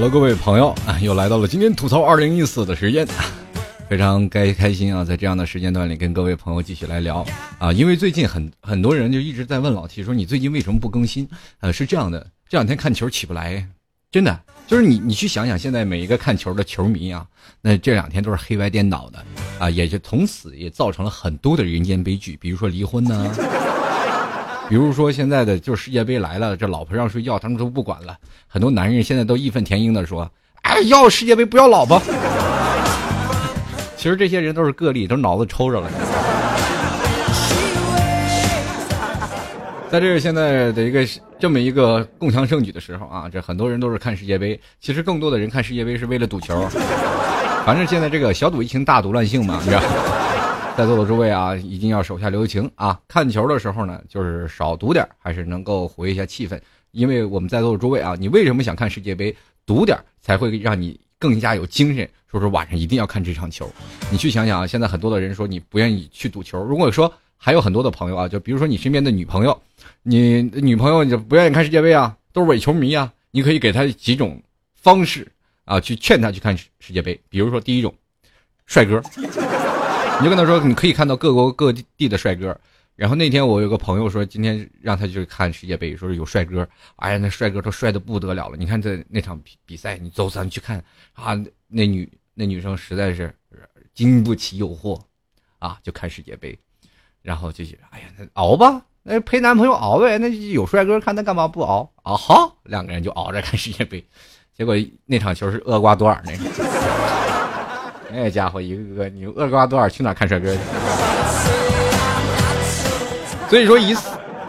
Hello，各位朋友啊，又来到了今天吐槽二零一四的时间，非常该开心啊，在这样的时间段里跟各位朋友继续来聊啊，因为最近很很多人就一直在问老 T 说你最近为什么不更新？呃，是这样的，这两天看球起不来，真的就是你你去想想，现在每一个看球的球迷啊，那这两天都是黑白颠倒的啊，也就从此也造成了很多的人间悲剧，比如说离婚呢。比如说现在的就是世界杯来了，这老婆让睡觉，他们都不管了。很多男人现在都义愤填膺的说：“哎，要世界杯不要老婆。”其实这些人都是个例，都脑子抽着了。在这现在的一个这么一个共享盛举的时候啊，这很多人都是看世界杯。其实更多的人看世界杯是为了赌球。反正现在这个小赌怡情，大赌乱性嘛，你知道。在座的诸位啊，一定要手下留情啊！看球的时候呢，就是少赌点，还是能够活跃一下气氛。因为我们在座的诸位啊，你为什么想看世界杯？赌点才会让你更加有精神。说说晚上一定要看这场球。你去想想啊，现在很多的人说你不愿意去赌球。如果说还有很多的朋友啊，就比如说你身边的女朋友，你女朋友你就不愿意看世界杯啊，都是伪球迷啊，你可以给她几种方式啊，去劝她去看世界杯。比如说第一种，帅哥。你就跟他说，你可以看到各国各地的帅哥。然后那天我有个朋友说，今天让他去看世界杯，说是有帅哥。哎呀，那帅哥都帅的不得了了。你看这那场比比赛，你走咱去看啊。那女那女生实在是经不起诱惑，啊，就看世界杯。然后就觉，哎呀，那熬吧，那陪男朋友熬呗。那有帅哥看，那干嘛不熬啊？好，两个人就熬着看世界杯。结果那场球是厄瓜多尔那个。那家伙一个个，你厄瓜多尔去哪看帅哥去？所以说，以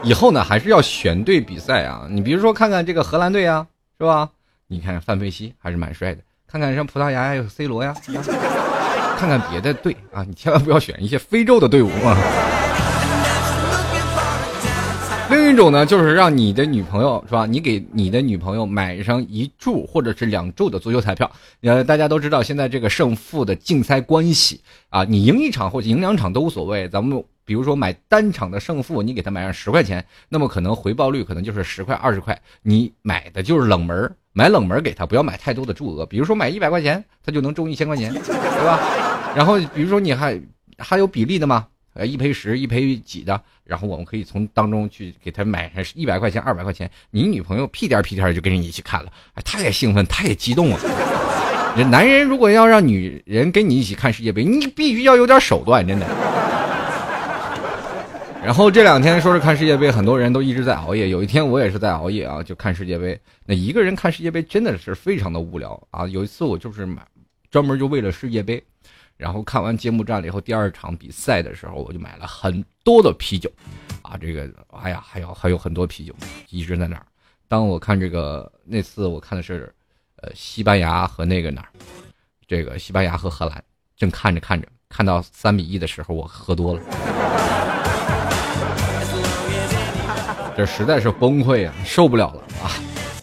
以后呢，还是要选对比赛啊。你比如说，看看这个荷兰队啊，是吧？你看范佩西还是蛮帅的。看看像葡萄牙呀有 C 罗呀，看看别的队啊，你千万不要选一些非洲的队伍啊。一种呢，就是让你的女朋友是吧？你给你的女朋友买上一注或者是两注的足球彩票。呃，大家都知道现在这个胜负的竞猜关系啊，你赢一场或者赢两场都无所谓。咱们比如说买单场的胜负，你给他买上十块钱，那么可能回报率可能就是十块二十块。你买的就是冷门，买冷门给他，不要买太多的注额。比如说买一百块钱，他就能中一千块钱，对吧？然后比如说你还还有比例的吗？呃，一赔十，一赔几的，然后我们可以从当中去给他买上一百块钱、二百块钱。你女朋友屁颠屁颠就跟着你一起看了，哎，他也兴奋，他也激动啊。这男人如果要让女人跟你一起看世界杯，你必须要有点手段，真的。然后这两天说是看世界杯，很多人都一直在熬夜。有一天我也是在熬夜啊，就看世界杯。那一个人看世界杯真的是非常的无聊啊。有一次我就是买，专门就为了世界杯。然后看完揭幕战了以后，第二场比赛的时候，我就买了很多的啤酒，啊，这个，哎呀，还有还有很多啤酒一直在那儿。当我看这个那次我看的是，呃，西班牙和那个哪儿，这个西班牙和荷兰，正看着看着，看到三比一的时候，我喝多了，这实在是崩溃啊，受不了了啊！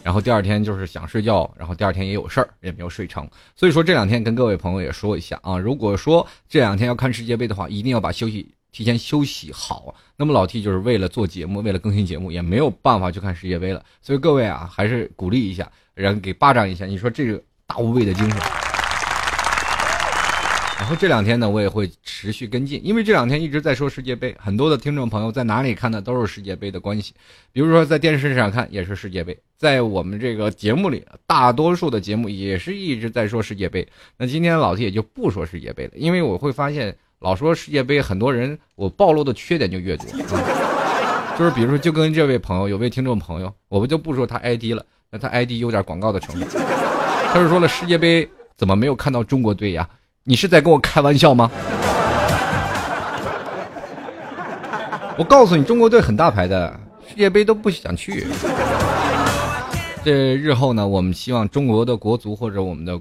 然后第二天就是想睡觉，然后第二天也有事儿，也没有睡成。所以说这两天跟各位朋友也说一下啊，如果说这两天要看世界杯的话，一定要把休息提前休息好。那么老 T 就是为了做节目，为了更新节目，也没有办法去看世界杯了。所以各位啊，还是鼓励一下，然后给巴掌一下。你说这个大无畏的精神。然后这两天呢，我也会持续跟进，因为这两天一直在说世界杯，很多的听众朋友在哪里看的都是世界杯的关系。比如说在电视上看也是世界杯，在我们这个节目里，大多数的节目也是一直在说世界杯。那今天老 T 也就不说世界杯了，因为我会发现老说世界杯，很多人我暴露的缺点就越多。就是比如说，就跟这位朋友，有位听众朋友，我们就不说他 ID 了，那他 ID 有点广告的成分。他是说了世界杯怎么没有看到中国队呀？你是在跟我开玩笑吗？我告诉你，中国队很大牌的，世界杯都不想去。这日后呢，我们希望中国的国足或者我们的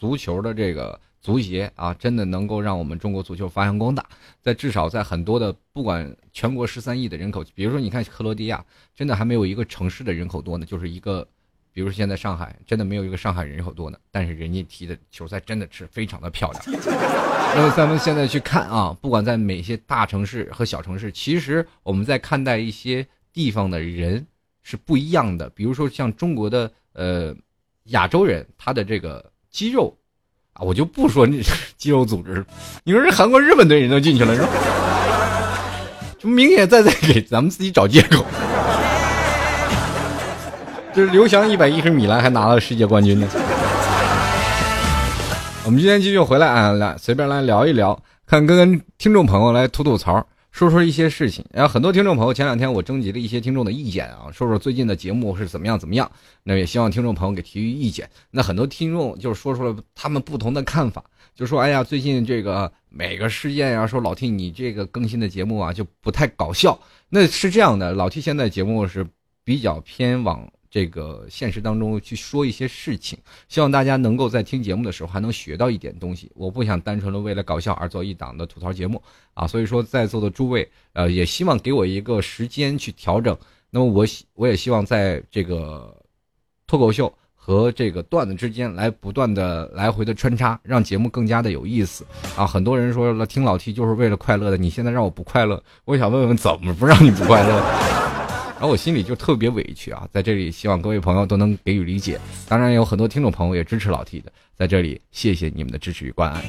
足球的这个足协啊，真的能够让我们中国足球发扬光大。在至少在很多的不管全国十三亿的人口，比如说你看克罗地亚，真的还没有一个城市的人口多呢，就是一个。比如现在上海真的没有一个上海人口多呢，但是人家踢的球赛真的是非常的漂亮。那么咱们现在去看啊，不管在哪些大城市和小城市，其实我们在看待一些地方的人是不一样的。比如说像中国的呃亚洲人他的这个肌肉啊，我就不说 肌肉组织，你说这韩国、日本队人都进去了是吧？就明显在在给咱们自己找借口。就是刘翔一百一十米栏还拿了世界冠军呢。我们今天继续回来啊，来随便来聊一聊，看跟听众朋友来吐吐槽。说说一些事情，然后很多听众朋友前两天我征集了一些听众的意见啊，说说最近的节目是怎么样怎么样，那也希望听众朋友给提意见。那很多听众就是说出了他们不同的看法，就说哎呀，最近这个每个事件呀，说老 T 你这个更新的节目啊就不太搞笑。那是这样的，老 T 现在节目是比较偏往。这个现实当中去说一些事情，希望大家能够在听节目的时候还能学到一点东西。我不想单纯的为了搞笑而做一档的吐槽节目啊，所以说在座的诸位，呃，也希望给我一个时间去调整。那么我希我也希望在这个脱口秀和这个段子之间来不断的来回的穿插，让节目更加的有意思啊。很多人说了听老 T 就是为了快乐的，你现在让我不快乐，我想问问怎么不让你不快乐？然后我心里就特别委屈啊，在这里希望各位朋友都能给予理解。当然有很多听众朋友也支持老 T 的，在这里谢谢你们的支持与关爱。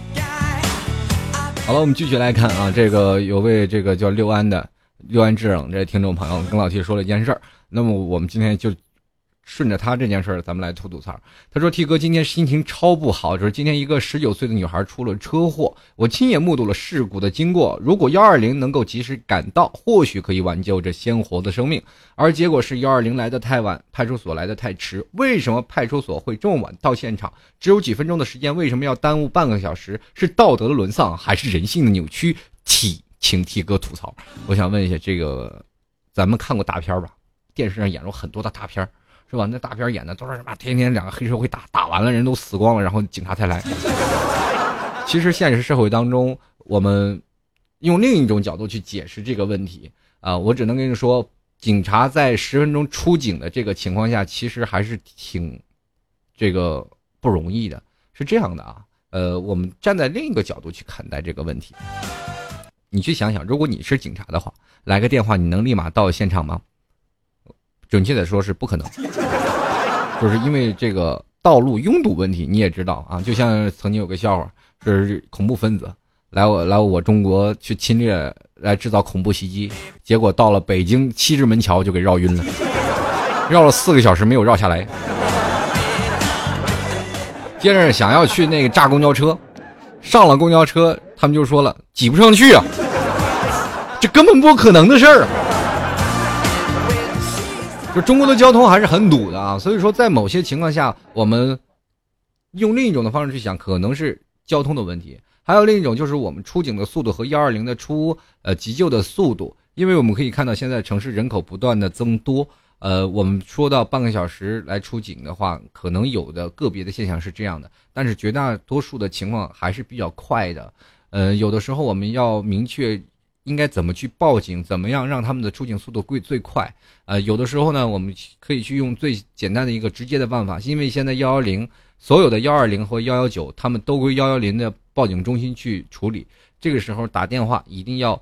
好了，我们继续来看啊，这个有位这个叫六安的六安制冷这听众朋友跟老 T 说了一件事儿，那么我们今天就。顺着他这件事儿，咱们来吐吐槽。他说：“T 哥今天心情超不好，就是今天一个十九岁的女孩出了车祸，我亲眼目睹了事故的经过。如果幺二零能够及时赶到，或许可以挽救这鲜活的生命。而结果是幺二零来的太晚，派出所来的太迟。为什么派出所会这么晚到现场？只有几分钟的时间，为什么要耽误半个小时？是道德的沦丧，还是人性的扭曲？体请 T 哥吐槽。我想问一下，这个咱们看过大片吧？电视上演过很多的大片。”是吧？那大片演的都是什么？天天两个黑社会打，打完了人都死光了，然后警察才来。其实现实社会当中，我们用另一种角度去解释这个问题啊，我只能跟你说，警察在十分钟出警的这个情况下，其实还是挺这个不容易的。是这样的啊，呃，我们站在另一个角度去看待这个问题，你去想想，如果你是警察的话，来个电话，你能立马到现场吗？准确的说是不可能，就是因为这个道路拥堵问题，你也知道啊。就像曾经有个笑话，是恐怖分子来我来我中国去侵略，来制造恐怖袭击，结果到了北京七日门桥就给绕晕了，绕了四个小时没有绕下来。接着想要去那个炸公交车，上了公交车，他们就说了挤不上去啊，这根本不可能的事儿啊。中国的交通还是很堵的啊，所以说在某些情况下，我们用另一种的方式去想，可能是交通的问题；还有另一种就是我们出警的速度和幺二零的出呃急救的速度，因为我们可以看到现在城市人口不断的增多，呃，我们说到半个小时来出警的话，可能有的个别的现象是这样的，但是绝大多数的情况还是比较快的，呃，有的时候我们要明确。应该怎么去报警？怎么样让他们的出警速度贵最快？呃，有的时候呢，我们可以去用最简单的一个直接的办法，因为现在幺幺零所有的幺二零和幺幺九，他们都归幺幺零的报警中心去处理。这个时候打电话一定要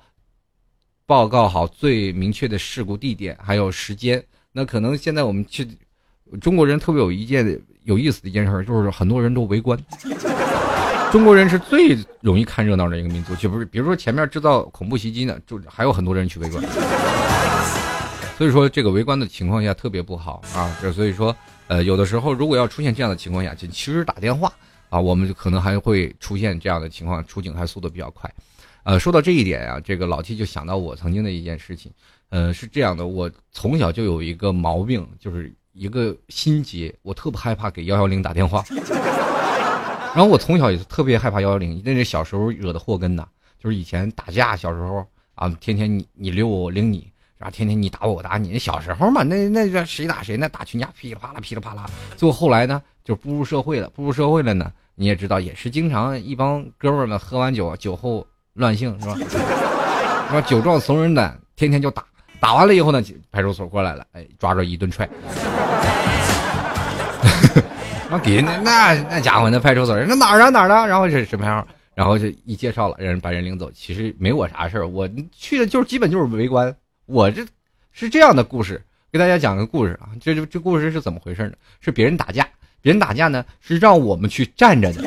报告好最明确的事故地点还有时间。那可能现在我们去中国人特别有一件有意思的一件事，就是很多人都围观。中国人是最容易看热闹的一个民族，就不是比如说前面制造恐怖袭击呢，就还有很多人去围观。所以说这个围观的情况下特别不好啊。这所以说，呃，有的时候如果要出现这样的情况下，就其实打电话啊，我们就可能还会出现这样的情况，出警还速度比较快。呃，说到这一点啊，这个老七就想到我曾经的一件事情。呃，是这样的，我从小就有一个毛病，就是一个心结，我特别害怕给幺幺零打电话。然后我从小也是特别害怕幺幺零，那是小时候惹的祸根呐。就是以前打架，小时候啊，天天你你溜我，我领你，然后天天你打我，我打你。那小时候嘛，那那这谁打谁，那打群架，噼里啪啦，噼里啪啦。最后后来呢，就步入社会了。步入社会了呢，你也知道，也是经常一帮哥们儿们喝完酒，酒后乱性是吧？说酒壮怂人胆，天天就打。打完了以后呢，派出所过来了，哎，抓着一顿踹。那给人那那那家伙那派出所人那哪儿啊哪儿的，然后是什么样？然后就一介绍了，让人把人领走。其实没我啥事儿，我去的就是基本就是围观。我这是这样的故事，给大家讲个故事啊。这这这故事是怎么回事呢？是别人打架别，人打架呢是让我们去站着的，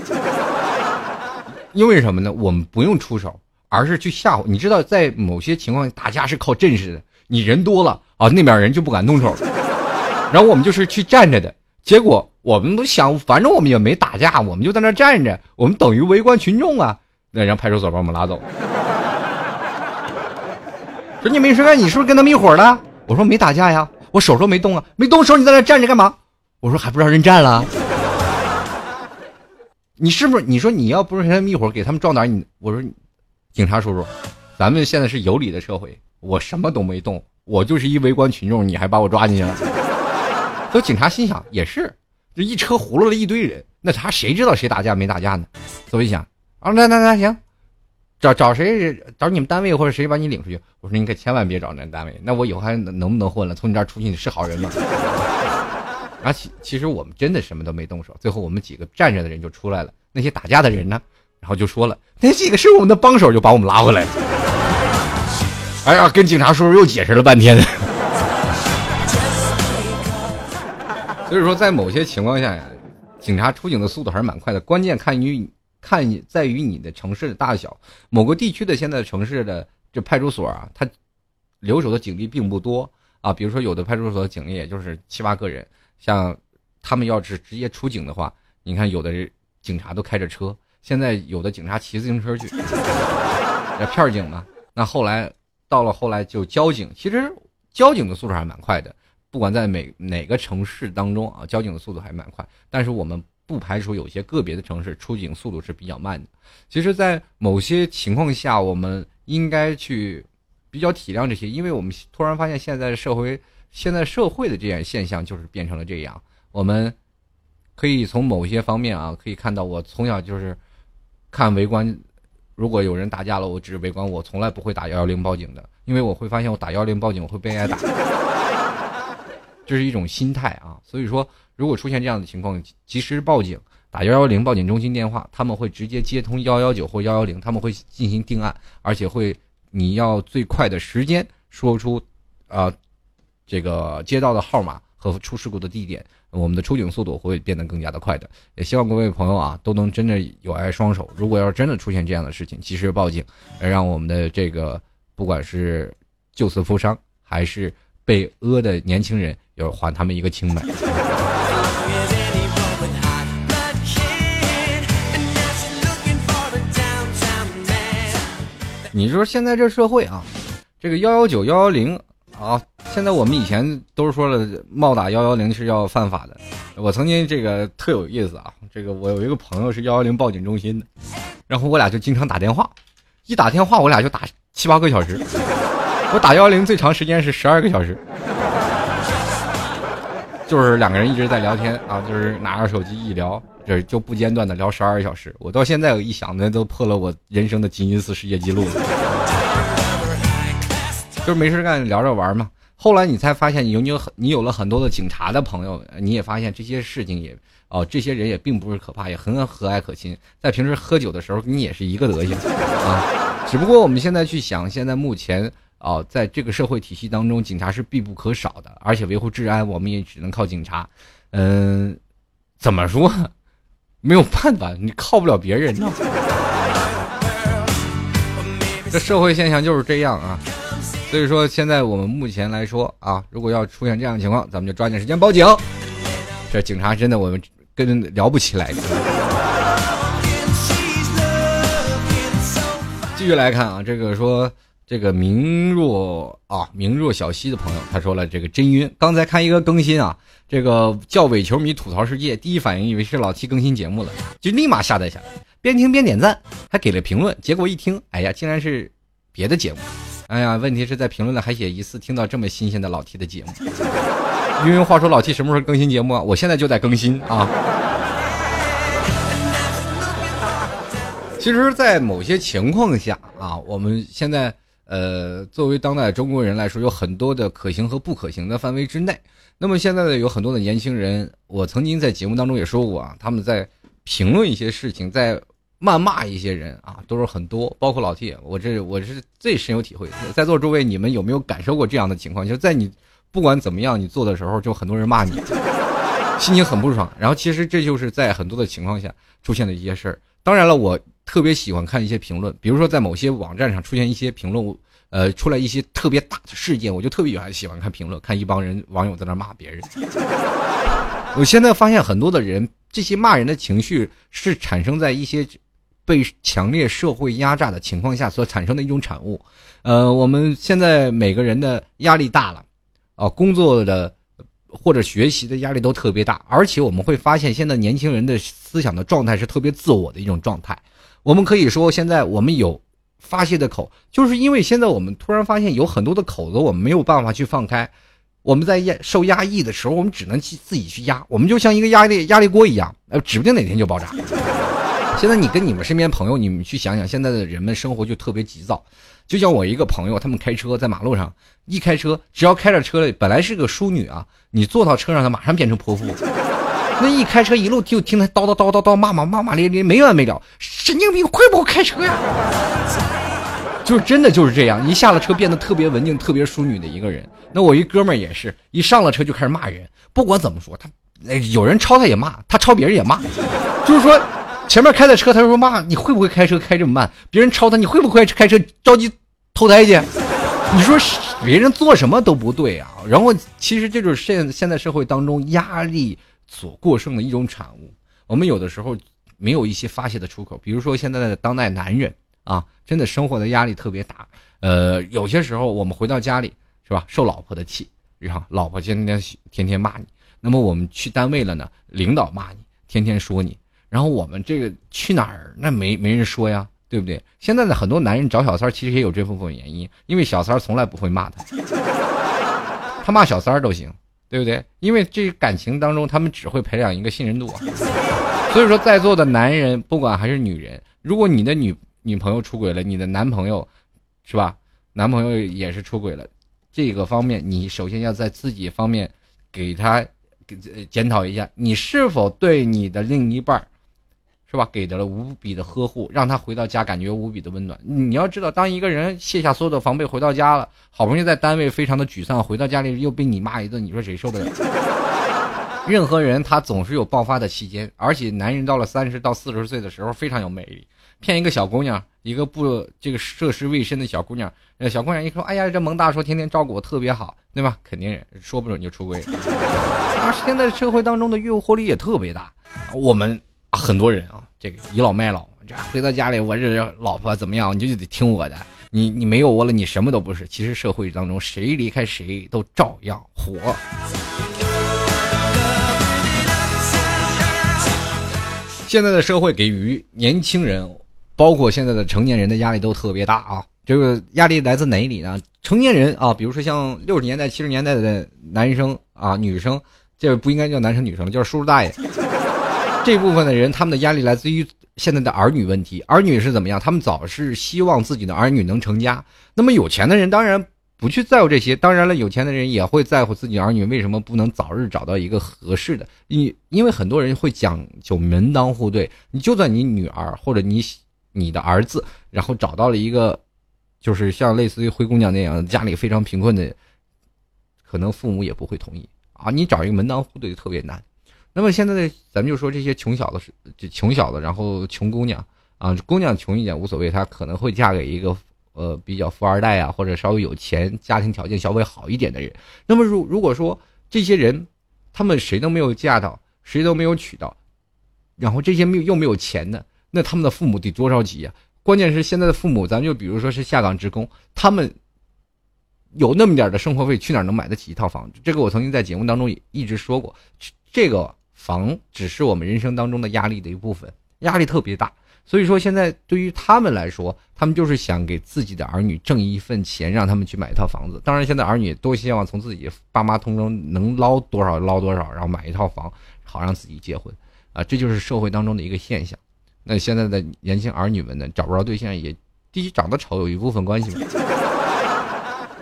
因为什么呢？我们不用出手，而是去吓唬。你知道，在某些情况下打架是靠阵势的，你人多了啊，那边人就不敢动手，然后我们就是去站着的。结果我们都想，反正我们也没打架，我们就在那站着，我们等于围观群众啊。那让派出所把我们拉走。说你没事干，你是不是跟他们一伙的？我说没打架呀，我手都没动啊，没动手你在那站着干嘛？我说还不让人站了。你是不是？你说你要不是跟他们一伙给他们壮胆，你我说，警察叔叔，咱们现在是有理的社会，我什么都没动，我就是一围观群众，你还把我抓进去了。所以警察心想也是，这一车糊弄了一堆人，那他谁知道谁打架没打架呢？所以想啊，那那那行，找找谁找你们单位或者谁把你领出去？我说你可千万别找那单位，那我以后还能不能混了？从你这儿出去你是好人吗？而 其其实我们真的什么都没动手，最后我们几个站着的人就出来了，那些打架的人呢，然后就说了，那几个是我们的帮手，就把我们拉回来了。哎呀，跟警察叔叔又解释了半天。所以说，在某些情况下呀，警察出警的速度还是蛮快的。关键看于看在于你的城市的大小。某个地区的现在城市的这派出所啊，它留守的警力并不多啊。比如说，有的派出所警力也就是七八个人。像他们要是直接出警的话，你看有的警察都开着车，现在有的警察骑自行车去，那片警嘛。那后来到了后来就交警，其实交警的速度还蛮快的。不管在每哪个城市当中啊，交警的速度还蛮快，但是我们不排除有些个别的城市出警速度是比较慢的。其实，在某些情况下，我们应该去比较体谅这些，因为我们突然发现现在社会，现在社会的这样现象就是变成了这样。我们可以从某些方面啊，可以看到，我从小就是看围观，如果有人打架了，我只是围观，我从来不会打幺幺零报警的，因为我会发现我打幺幺零报警我会被挨打。这是一种心态啊，所以说，如果出现这样的情况，及时报警，打幺幺零报警中心电话，他们会直接接通幺幺九或幺幺零，他们会进行定案，而且会你要最快的时间说出，啊，这个街道的号码和出事故的地点，我们的出警速度会变得更加的快的。也希望各位朋友啊，都能真的有爱双手。如果要是真的出现这样的事情，及时报警，让我们的这个不管是救死扶伤，还是被讹的年轻人。要还他们一个清白。你说现在这社会啊，这个幺幺九幺幺零啊，现在我们以前都是说了，冒打幺幺零是要犯法的。我曾经这个特有意思啊，这个我有一个朋友是幺幺零报警中心的，然后我俩就经常打电话，一打电话我俩就打七八个小时，我打幺幺零最长时间是十二个小时。就是两个人一直在聊天啊，就是拿着手机一聊，这就不间断的聊十二个小时。我到现在一想，那都破了我人生的吉尼斯世界纪录了。就是没事干聊着玩嘛。后来你才发现，你有你有你有了很多的警察的朋友，你也发现这些事情也哦，这些人也并不是可怕，也很和蔼可亲。在平时喝酒的时候，你也是一个德行啊。只不过我们现在去想，现在目前。哦，在这个社会体系当中，警察是必不可少的，而且维护治安，我们也只能靠警察。嗯，怎么说？没有办法，你靠不了别人。这社会现象就是这样啊。所以说，现在我们目前来说啊，如果要出现这样的情况，咱们就抓紧时间报警。这警察真的我们跟聊不起来。继续来看啊，这个说。这个明若啊，明若小溪的朋友，他说了，这个真晕。刚才看一个更新啊，这个叫伪球迷吐槽世界，第一反应以为是老七更新节目了，就立马下载下来，边听边点赞，还给了评论。结果一听，哎呀，竟然是别的节目。哎呀，问题是在评论里还写疑似听到这么新鲜的老 T 的节目。因为话说老 T 什么时候更新节目啊？我现在就在更新啊。其实，在某些情况下啊，我们现在。呃，作为当代中国人来说，有很多的可行和不可行的范围之内。那么现在呢，有很多的年轻人，我曾经在节目当中也说过啊，他们在评论一些事情，在谩骂一些人啊，都是很多，包括老 T，我这我是最深有体会。在座诸位，你们有没有感受过这样的情况？就是在你不管怎么样你做的时候，就很多人骂你。心情很不爽。然后其实这就是在很多的情况下出现的一些事儿。当然了，我特别喜欢看一些评论，比如说在某些网站上出现一些评论，呃，出来一些特别大的事件，我就特别喜欢喜欢看评论，看一帮人网友在那骂别人。我现在发现很多的人，这些骂人的情绪是产生在一些被强烈社会压榨的情况下所产生的一种产物。呃，我们现在每个人的压力大了，啊，工作的或者学习的压力都特别大，而且我们会发现，现在年轻人的思想的状态是特别自我的一种状态。我们可以说，现在我们有发泄的口，就是因为现在我们突然发现有很多的口子，我们没有办法去放开。我们在压受压抑的时候，我们只能去自己去压，我们就像一个压力压力锅一样，呃，指不定哪天就爆炸。现在你跟你们身边朋友，你们去想想，现在的人们生活就特别急躁。就像我一个朋友，他们开车在马路上一开车，只要开着车，本来是个淑女啊，你坐到车上，她马上变成泼妇。那一开车一路就听他叨叨叨叨叨骂骂骂骂咧咧没完没了，神经病会不会开车呀？就是真的就是这样，一下了车变得特别文静、特别淑女的一个人。那我一哥们儿也是一上了车就开始骂人，不管怎么说他，有人超他也骂，他超别人也骂。就是说，前面开的车他说骂你会不会开车开这么慢？别人超他你会不会开车着急投胎去？你说别人做什么都不对啊。然后其实这就是现现在社会当中压力。所过剩的一种产物，我们有的时候没有一些发泄的出口，比如说现在的当代男人啊，真的生活的压力特别大。呃，有些时候我们回到家里是吧，受老婆的气，然后老婆天天天天骂你；那么我们去单位了呢，领导骂你，天天说你；然后我们这个去哪儿，那没没人说呀，对不对？现在的很多男人找小三其实也有这部分原因，因为小三从来不会骂他，他骂小三都行。对不对？因为这感情当中，他们只会培养一个信任度。所以说，在座的男人，不管还是女人，如果你的女女朋友出轨了，你的男朋友，是吧？男朋友也是出轨了，这个方面，你首先要在自己方面给他给检讨一下，你是否对你的另一半是吧？给的了无比的呵护，让他回到家感觉无比的温暖。你要知道，当一个人卸下所有的防备回到家了，好不容易在单位非常的沮丧，回到家里又被你骂一顿，你说谁受得了？任何人他总是有爆发的期间，而且男人到了三十到四十岁的时候非常有魅力，骗一个小姑娘，一个不这个涉世未深的小姑娘，小姑娘一说，哎呀，这蒙大叔天天照顾我特别好，对吧？肯定说不准就出轨。而现在社会当中的诱惑力也特别大，我们。很多人啊，这个倚老卖老，这回到家里，我这老婆怎么样，你就得听我的。你你没有我了，你什么都不是。其实社会当中，谁离开谁都照样活。现在的社会给予年轻人，包括现在的成年人的压力都特别大啊。这个压力来自哪里呢？成年人啊，比如说像六十年代、七十年代的男生啊、女生，这不应该叫男生女生，叫叔叔大爷。这部分的人，他们的压力来自于现在的儿女问题。儿女是怎么样？他们早是希望自己的儿女能成家。那么有钱的人当然不去在乎这些。当然了，有钱的人也会在乎自己儿女为什么不能早日找到一个合适的。因因为很多人会讲究门当户对。你就算你女儿或者你你的儿子，然后找到了一个，就是像类似于灰姑娘那样家里非常贫困的，可能父母也不会同意啊。你找一个门当户对特别难。那么现在的咱们就说这些穷小子是穷小子，然后穷姑娘啊，姑娘穷一点无所谓，她可能会嫁给一个呃比较富二代啊，或者稍微有钱、家庭条件稍微好一点的人。那么如如果说这些人，他们谁都没有嫁到，谁都没有娶到，然后这些没有又没有钱的，那他们的父母得多着急啊！关键是现在的父母，咱们就比如说是下岗职工，他们有那么点的生活费，去哪能买得起一套房子？这个我曾经在节目当中也一直说过，这个。房只是我们人生当中的压力的一部分，压力特别大。所以说，现在对于他们来说，他们就是想给自己的儿女挣一份钱，让他们去买一套房子。当然，现在儿女都希望从自己爸妈通中能捞多少捞多少，然后买一套房，好让自己结婚。啊，这就是社会当中的一个现象。那现在的年轻儿女们呢，找不着对象，也第一长得丑有一部分关系。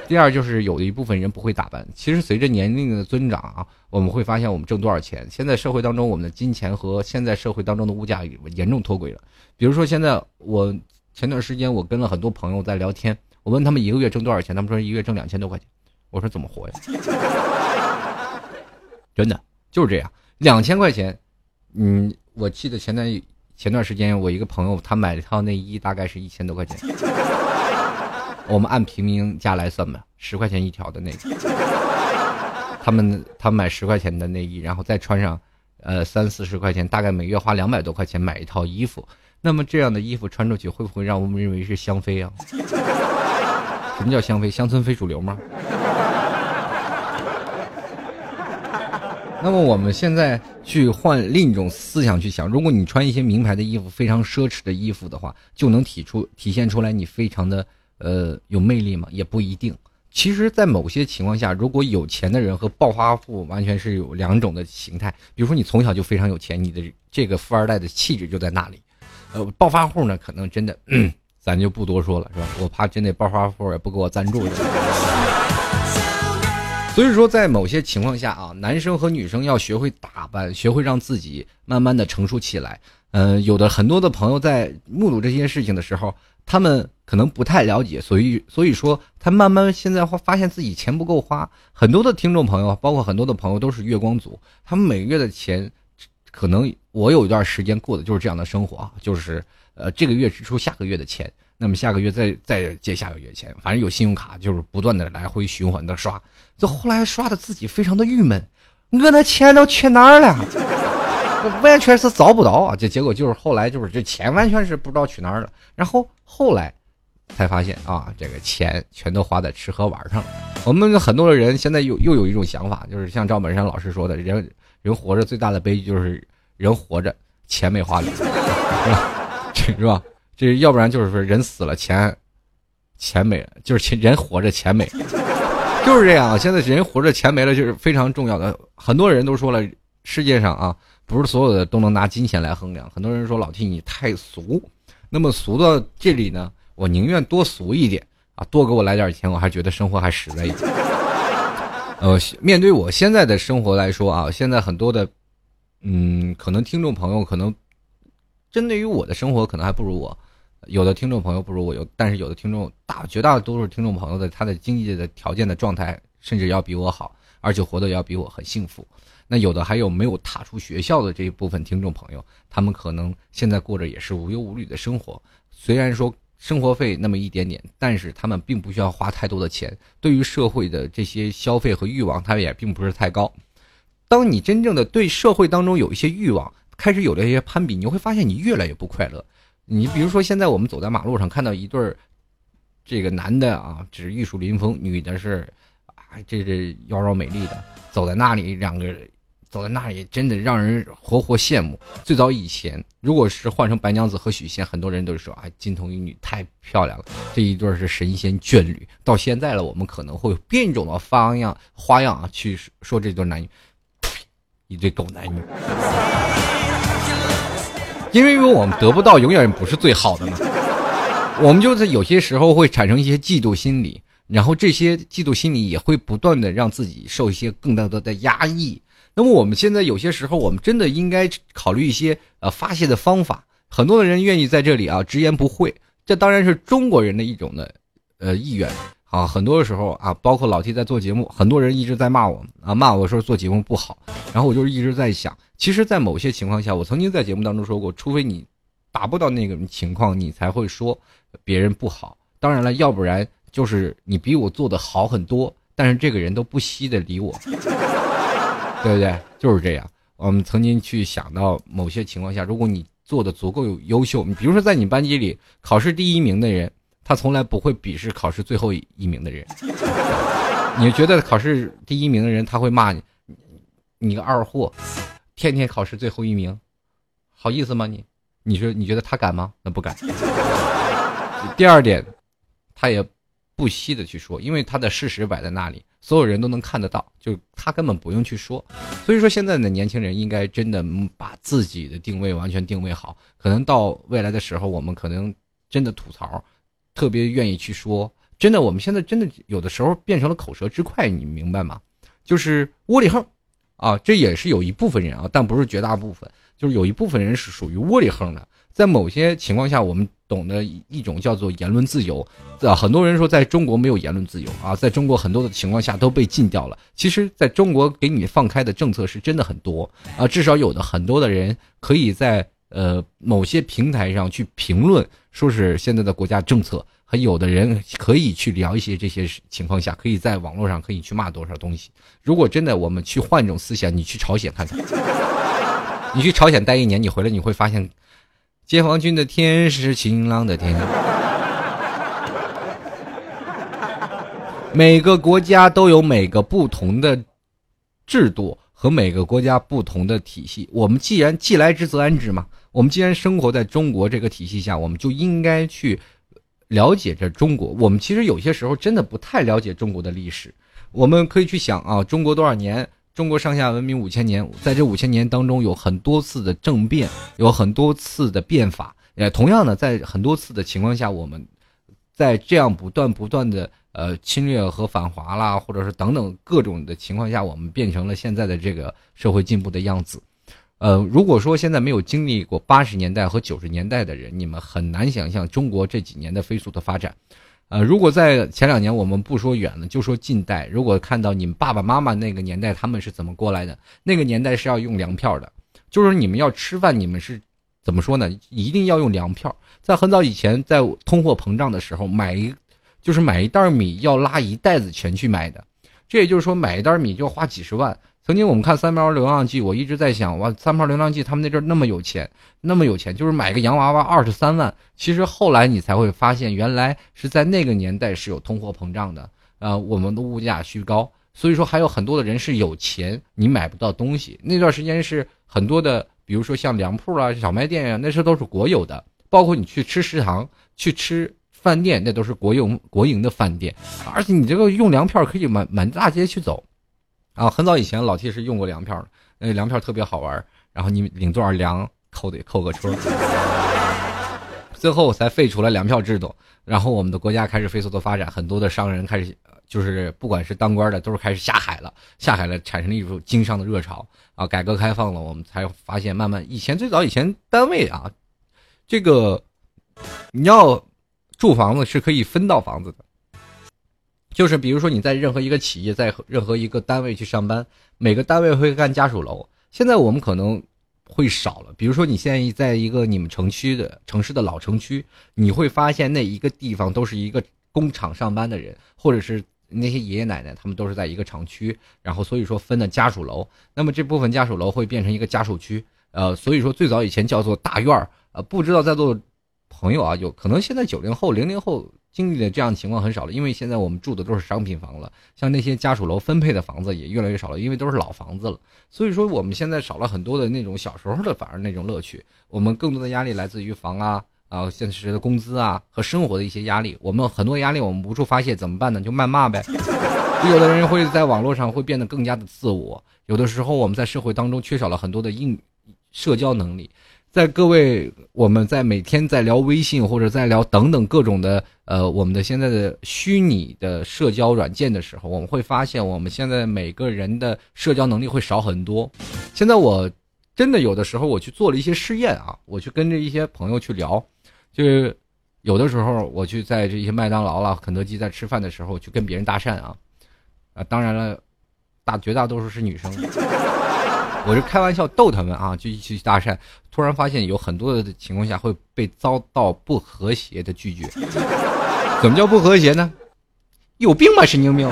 第二就是有的一部分人不会打扮。其实随着年龄的增长啊，我们会发现我们挣多少钱。现在社会当中，我们的金钱和现在社会当中的物价严重脱轨了。比如说现在我前段时间我跟了很多朋友在聊天，我问他们一个月挣多少钱，他们说一个月挣两千多块钱。我说怎么活呀？真的就是这样。两千块钱，嗯，我记得前段前段时间我一个朋友他买了一套内衣，大概是一千多块钱。我们按平民价来算吧，十块钱一条的内衣。他们他们买十块钱的内衣，然后再穿上，呃三四十块钱，大概每月花两百多块钱买一套衣服。那么这样的衣服穿出去，会不会让我们认为是香妃啊？什么叫香妃？乡村非主流吗？那么我们现在去换另一种思想去想，如果你穿一些名牌的衣服，非常奢侈的衣服的话，就能体出体现出来你非常的呃有魅力吗？也不一定。其实，在某些情况下，如果有钱的人和暴发户完全是有两种的形态。比如说，你从小就非常有钱，你的这个富二代的气质就在那里。呃，暴发户呢，可能真的，咱就不多说了，是吧？我怕真的暴发户也不给我赞助。所以说，在某些情况下啊，男生和女生要学会打扮，学会让自己慢慢的成熟起来。嗯，有的很多的朋友在目睹这些事情的时候，他们可能不太了解，所以所以说他慢慢现在会发现自己钱不够花。很多的听众朋友，包括很多的朋友都是月光族，他们每个月的钱，可能我有一段时间过的就是这样的生活啊，就是呃这个月支出下个月的钱。那么下个月再再借下个月钱，反正有信用卡就是不断的来回循环的刷，就后来刷的自己非常的郁闷，我那钱都去哪儿了？完全是找不到啊！这结果就是后来就是这钱完全是不知道去哪儿了。然后后来才发现啊，这个钱全都花在吃喝玩上了。我们很多的人现在又又有一种想法，就是像赵本山老师说的，人人活着最大的悲剧就是人活着钱没花，是吧？是吧？这要不然就是说人死了钱，钱没了，就是钱人活着钱没了，就是这样。现在人活着钱没了，就是非常重要的。很多人都说了，世界上啊，不是所有的都能拿金钱来衡量。很多人说老 T 你太俗，那么俗到这里呢，我宁愿多俗一点啊，多给我来点钱，我还觉得生活还实在一点。呃，面对我现在的生活来说啊，现在很多的，嗯，可能听众朋友可能针对于我的生活，可能还不如我。有的听众朋友不如我有，但是有的听众大绝大多数听众朋友的他的经济的条件的状态，甚至要比我好，而且活得要比我很幸福。那有的还有没有踏出学校的这一部分听众朋友，他们可能现在过着也是无忧无虑的生活。虽然说生活费那么一点点，但是他们并不需要花太多的钱。对于社会的这些消费和欲望，他们也并不是太高。当你真正的对社会当中有一些欲望，开始有了一些攀比，你会发现你越来越不快乐。你比如说，现在我们走在马路上，看到一对儿，这个男的啊，只是玉树临风；女的是，啊，这这妖娆美丽的，走在那里，两个走在那里，真的让人活活羡慕。最早以前，如果是换成白娘子和许仙，很多人都是说啊，金童玉女太漂亮了，这一对是神仙眷侣。到现在了，我们可能会变种的花样花样啊，去说这对男女，一对狗男女。因为我们得不到，永远不是最好的嘛。我们就是有些时候会产生一些嫉妒心理，然后这些嫉妒心理也会不断的让自己受一些更大的的压抑。那么我们现在有些时候，我们真的应该考虑一些呃发泄的方法。很多的人愿意在这里啊直言不讳，这当然是中国人的一种的呃意愿。啊，很多的时候啊，包括老 T 在做节目，很多人一直在骂我啊，骂我说做节目不好。然后我就一直在想，其实，在某些情况下，我曾经在节目当中说过，除非你达不到那个情况，你才会说别人不好。当然了，要不然就是你比我做的好很多，但是这个人都不惜的理我，对不对？就是这样。我们曾经去想到某些情况下，如果你做的足够优秀，你比如说在你班级里考试第一名的人。他从来不会鄙视考试最后一名的人。你觉得考试第一名的人他会骂你？你个二货，天天考试最后一名，好意思吗你？你说你觉得他敢吗？那不敢。第二点，他也不惜的去说，因为他的事实摆在那里，所有人都能看得到，就他根本不用去说。所以说，现在的年轻人应该真的把自己的定位完全定位好。可能到未来的时候，我们可能真的吐槽。特别愿意去说，真的，我们现在真的有的时候变成了口舌之快，你明白吗？就是窝里横，啊，这也是有一部分人啊，但不是绝大部分，就是有一部分人是属于窝里横的，在某些情况下，我们懂得一种叫做言论自由。啊，很多人说在中国没有言论自由啊，在中国很多的情况下都被禁掉了。其实，在中国给你放开的政策是真的很多啊，至少有的很多的人可以在呃某些平台上去评论，说是现在的国家政策，还有的人可以去聊一些这些情况下，可以在网络上可以去骂多少东西。如果真的我们去换一种思想，你去朝鲜看看，你去朝鲜待一年，你回来你会发现，解放军的天是晴朗的天。每个国家都有每个不同的制度和每个国家不同的体系。我们既然既来之则安之嘛，我们既然生活在中国这个体系下，我们就应该去了解这中国。我们其实有些时候真的不太了解中国的历史。我们可以去想啊，中国多少年？中国上下文明五千年，在这五千年当中，有很多次的政变，有很多次的变法。呃，同样的，在很多次的情况下，我们在这样不断不断的。呃，侵略和反华啦，或者是等等各种的情况下，我们变成了现在的这个社会进步的样子。呃，如果说现在没有经历过八十年代和九十年代的人，你们很难想象中国这几年的飞速的发展。呃，如果在前两年，我们不说远了，就说近代，如果看到你们爸爸妈妈那个年代他们是怎么过来的，那个年代是要用粮票的，就是你们要吃饭，你们是怎么说呢？一定要用粮票。在很早以前，在通货膨胀的时候，买一。就是买一袋米要拉一袋子钱去买的，这也就是说买一袋米就要花几十万。曾经我们看《三毛流浪记》，我一直在想，哇，《三毛流浪记》他们那阵那么有钱，那么有钱，就是买个洋娃娃二十三万。其实后来你才会发现，原来是在那个年代是有通货膨胀的，呃，我们的物价虚高，所以说还有很多的人是有钱，你买不到东西。那段时间是很多的，比如说像粮铺啊、小卖店呀，那时候都是国有的，包括你去吃食堂去吃。饭店那都是国有国营的饭店，而且你这个用粮票可以满满大街去走，啊，很早以前老 T 是用过粮票的，那粮票特别好玩，然后你领多少粮扣得扣个春，最后才废除了粮票制度，然后我们的国家开始飞速的发展，很多的商人开始就是不管是当官的都是开始下海了，下海了产生了一种经商的热潮啊，改革开放了，我们才发现慢慢以前最早以前单位啊，这个你要。住房子是可以分到房子的，就是比如说你在任何一个企业，在任何一个单位去上班，每个单位会干家属楼。现在我们可能会少了，比如说你现在在一个你们城区的城市的老城区，你会发现那一个地方都是一个工厂上班的人，或者是那些爷爷奶奶，他们都是在一个厂区，然后所以说分的家属楼。那么这部分家属楼会变成一个家属区，呃，所以说最早以前叫做大院儿，呃，不知道在座。朋友啊，有可能现在九零后、零零后经历的这样的情况很少了，因为现在我们住的都是商品房了，像那些家属楼分配的房子也越来越少了，因为都是老房子了。所以说我们现在少了很多的那种小时候的反而那种乐趣，我们更多的压力来自于房啊啊现实的工资啊和生活的一些压力。我们很多压力我们无处发泄，怎么办呢？就谩骂呗。有的人会在网络上会变得更加的自我，有的时候我们在社会当中缺少了很多的硬社交能力。在各位，我们在每天在聊微信或者在聊等等各种的呃，我们的现在的虚拟的社交软件的时候，我们会发现我们现在每个人的社交能力会少很多。现在我真的有的时候我去做了一些试验啊，我去跟着一些朋友去聊，就是有的时候我去在这些麦当劳啦、肯德基在吃饭的时候去跟别人搭讪啊，啊，当然了，大绝大多数是女生。我是开玩笑逗他们啊，就一起去搭讪，突然发现有很多的情况下会被遭到不和谐的拒绝。怎么叫不和谐呢？有病吧，神经病！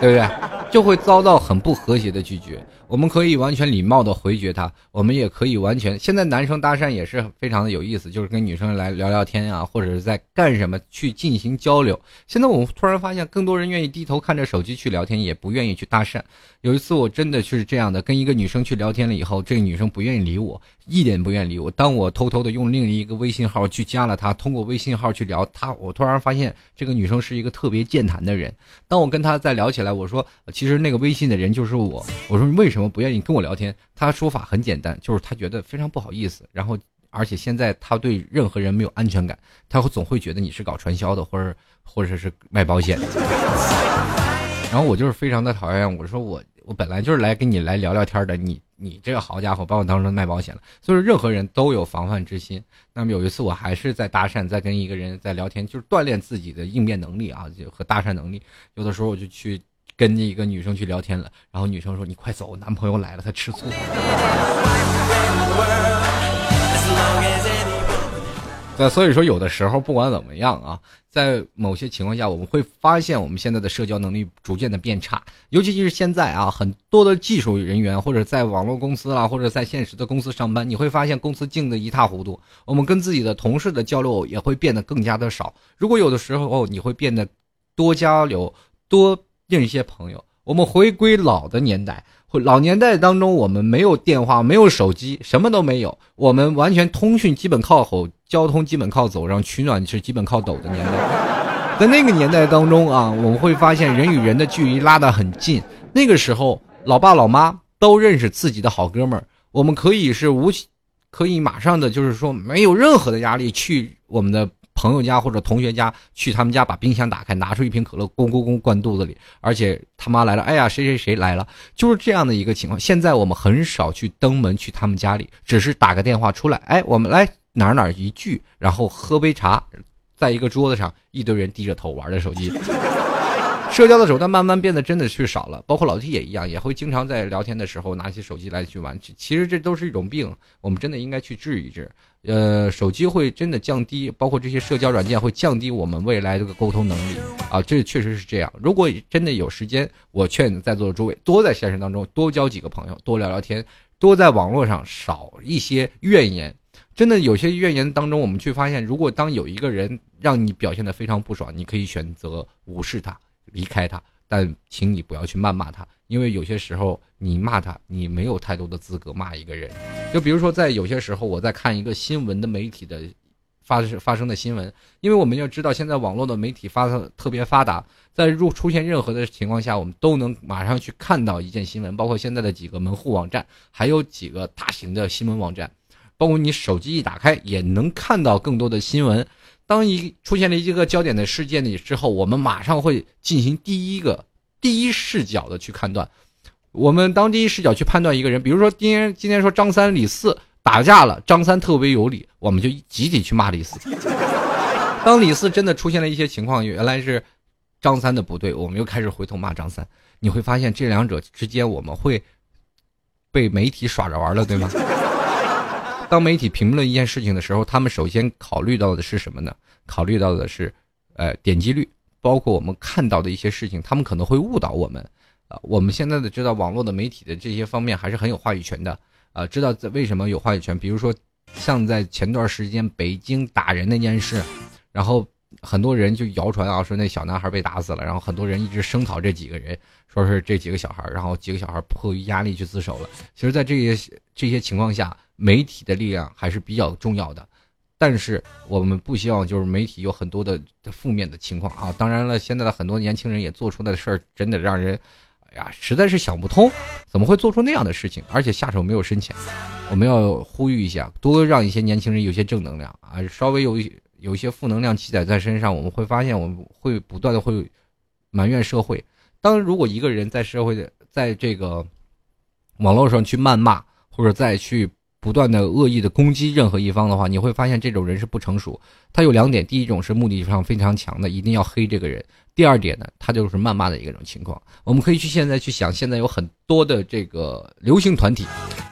对不对？就会遭到很不和谐的拒绝。我们可以完全礼貌的回绝他，我们也可以完全。现在男生搭讪也是非常的有意思，就是跟女生来聊聊天啊，或者是在干什么去进行交流。现在我们突然发现，更多人愿意低头看着手机去聊天，也不愿意去搭讪。有一次我真的是这样的，跟一个女生去聊天了以后，这个女生不愿意理我，一点不愿理我。当我偷偷的用另一个微信号去加了她，通过微信号去聊她，我突然发现这个女生是一个特别健谈的人。当我跟她再聊起来，我说其实那个微信的人就是我。我说为什么不愿意跟我聊天？她说法很简单，就是她觉得非常不好意思。然后，而且现在她对任何人没有安全感，她会总会觉得你是搞传销的，或者或者是卖保险的。然后我就是非常的讨厌，我说我我本来就是来跟你来聊聊天的，你你这个好家伙把我当成卖保险了。所以说，任何人都有防范之心。那么有一次，我还是在搭讪，在跟一个人在聊天，就是锻炼自己的应变能力啊，就和搭讪能力。有的时候我就去跟一个女生去聊天了，然后女生说：“你快走，男朋友来了，他吃醋。”那所以说，有的时候不管怎么样啊，在某些情况下，我们会发现我们现在的社交能力逐渐的变差，尤其是现在啊，很多的技术人员或者在网络公司啦，或者在现实的公司上班，你会发现公司静的一塌糊涂，我们跟自己的同事的交流也会变得更加的少。如果有的时候你会变得多交流，多认一些朋友，我们回归老的年代。老年代当中，我们没有电话，没有手机，什么都没有，我们完全通讯基本靠吼，交通基本靠走，然后取暖是基本靠抖的年代。在那个年代当中啊，我们会发现人与人的距离拉得很近。那个时候，老爸老妈都认识自己的好哥们儿，我们可以是无，可以马上的就是说没有任何的压力去我们的。朋友家或者同学家去他们家把冰箱打开，拿出一瓶可乐，咣咣咣灌肚子里，而且他妈来了，哎呀，谁谁谁来了，就是这样的一个情况。现在我们很少去登门去他们家里，只是打个电话出来，哎，我们来哪哪一聚，然后喝杯茶，在一个桌子上，一堆人低着头玩着手机。社交的手段慢慢变得真的是少了，包括老 T 也一样，也会经常在聊天的时候拿起手机来去玩。其实这都是一种病，我们真的应该去治一治。呃，手机会真的降低，包括这些社交软件会降低我们未来这个沟通能力啊，这确实是这样。如果真的有时间，我劝在座的诸位多在现实当中多交几个朋友，多聊聊天，多在网络上少一些怨言。真的有些怨言当中，我们去发现，如果当有一个人让你表现的非常不爽，你可以选择无视他。离开他，但请你不要去谩骂他，因为有些时候你骂他，你没有太多的资格骂一个人。就比如说，在有些时候，我在看一个新闻的媒体的发发生的新闻，因为我们要知道，现在网络的媒体发特别发达，在入出现任何的情况下，我们都能马上去看到一件新闻，包括现在的几个门户网站，还有几个大型的新闻网站，包括你手机一打开也能看到更多的新闻。当一出现了一个焦点的事件里之后，我们马上会进行第一个第一视角的去判断。我们当第一视角去判断一个人，比如说今天今天说张三李四打架了，张三特别有理，我们就集体去骂李四。当李四真的出现了一些情况，原来是张三的不对，我们又开始回头骂张三。你会发现这两者之间，我们会被媒体耍着玩了，对吗？当媒体评论一件事情的时候，他们首先考虑到的是什么呢？考虑到的是，呃，点击率，包括我们看到的一些事情，他们可能会误导我们。啊，我们现在的知道网络的媒体的这些方面还是很有话语权的。啊，知道为什么有话语权？比如说，像在前段时间北京打人那件事，然后很多人就谣传啊，说那小男孩被打死了，然后很多人一直声讨这几个人，说是这几个小孩，然后几个小孩迫于压力去自首了。其实，在这些这些情况下。媒体的力量还是比较重要的，但是我们不希望就是媒体有很多的负面的情况啊。当然了，现在的很多年轻人也做出的事儿，真的让人，哎呀，实在是想不通，怎么会做出那样的事情，而且下手没有深浅。我们要呼吁一下，多让一些年轻人有些正能量啊，稍微有有一些负能量积攒在身上，我们会发现我们会不断的会埋怨社会。当如果一个人在社会的在这个网络上去谩骂，或者再去。不断的恶意的攻击任何一方的话，你会发现这种人是不成熟。他有两点：第一种是目的上非常强的，一定要黑这个人；第二点呢，他就是谩骂的一种情况。我们可以去现在去想，现在有很多的这个流行团体，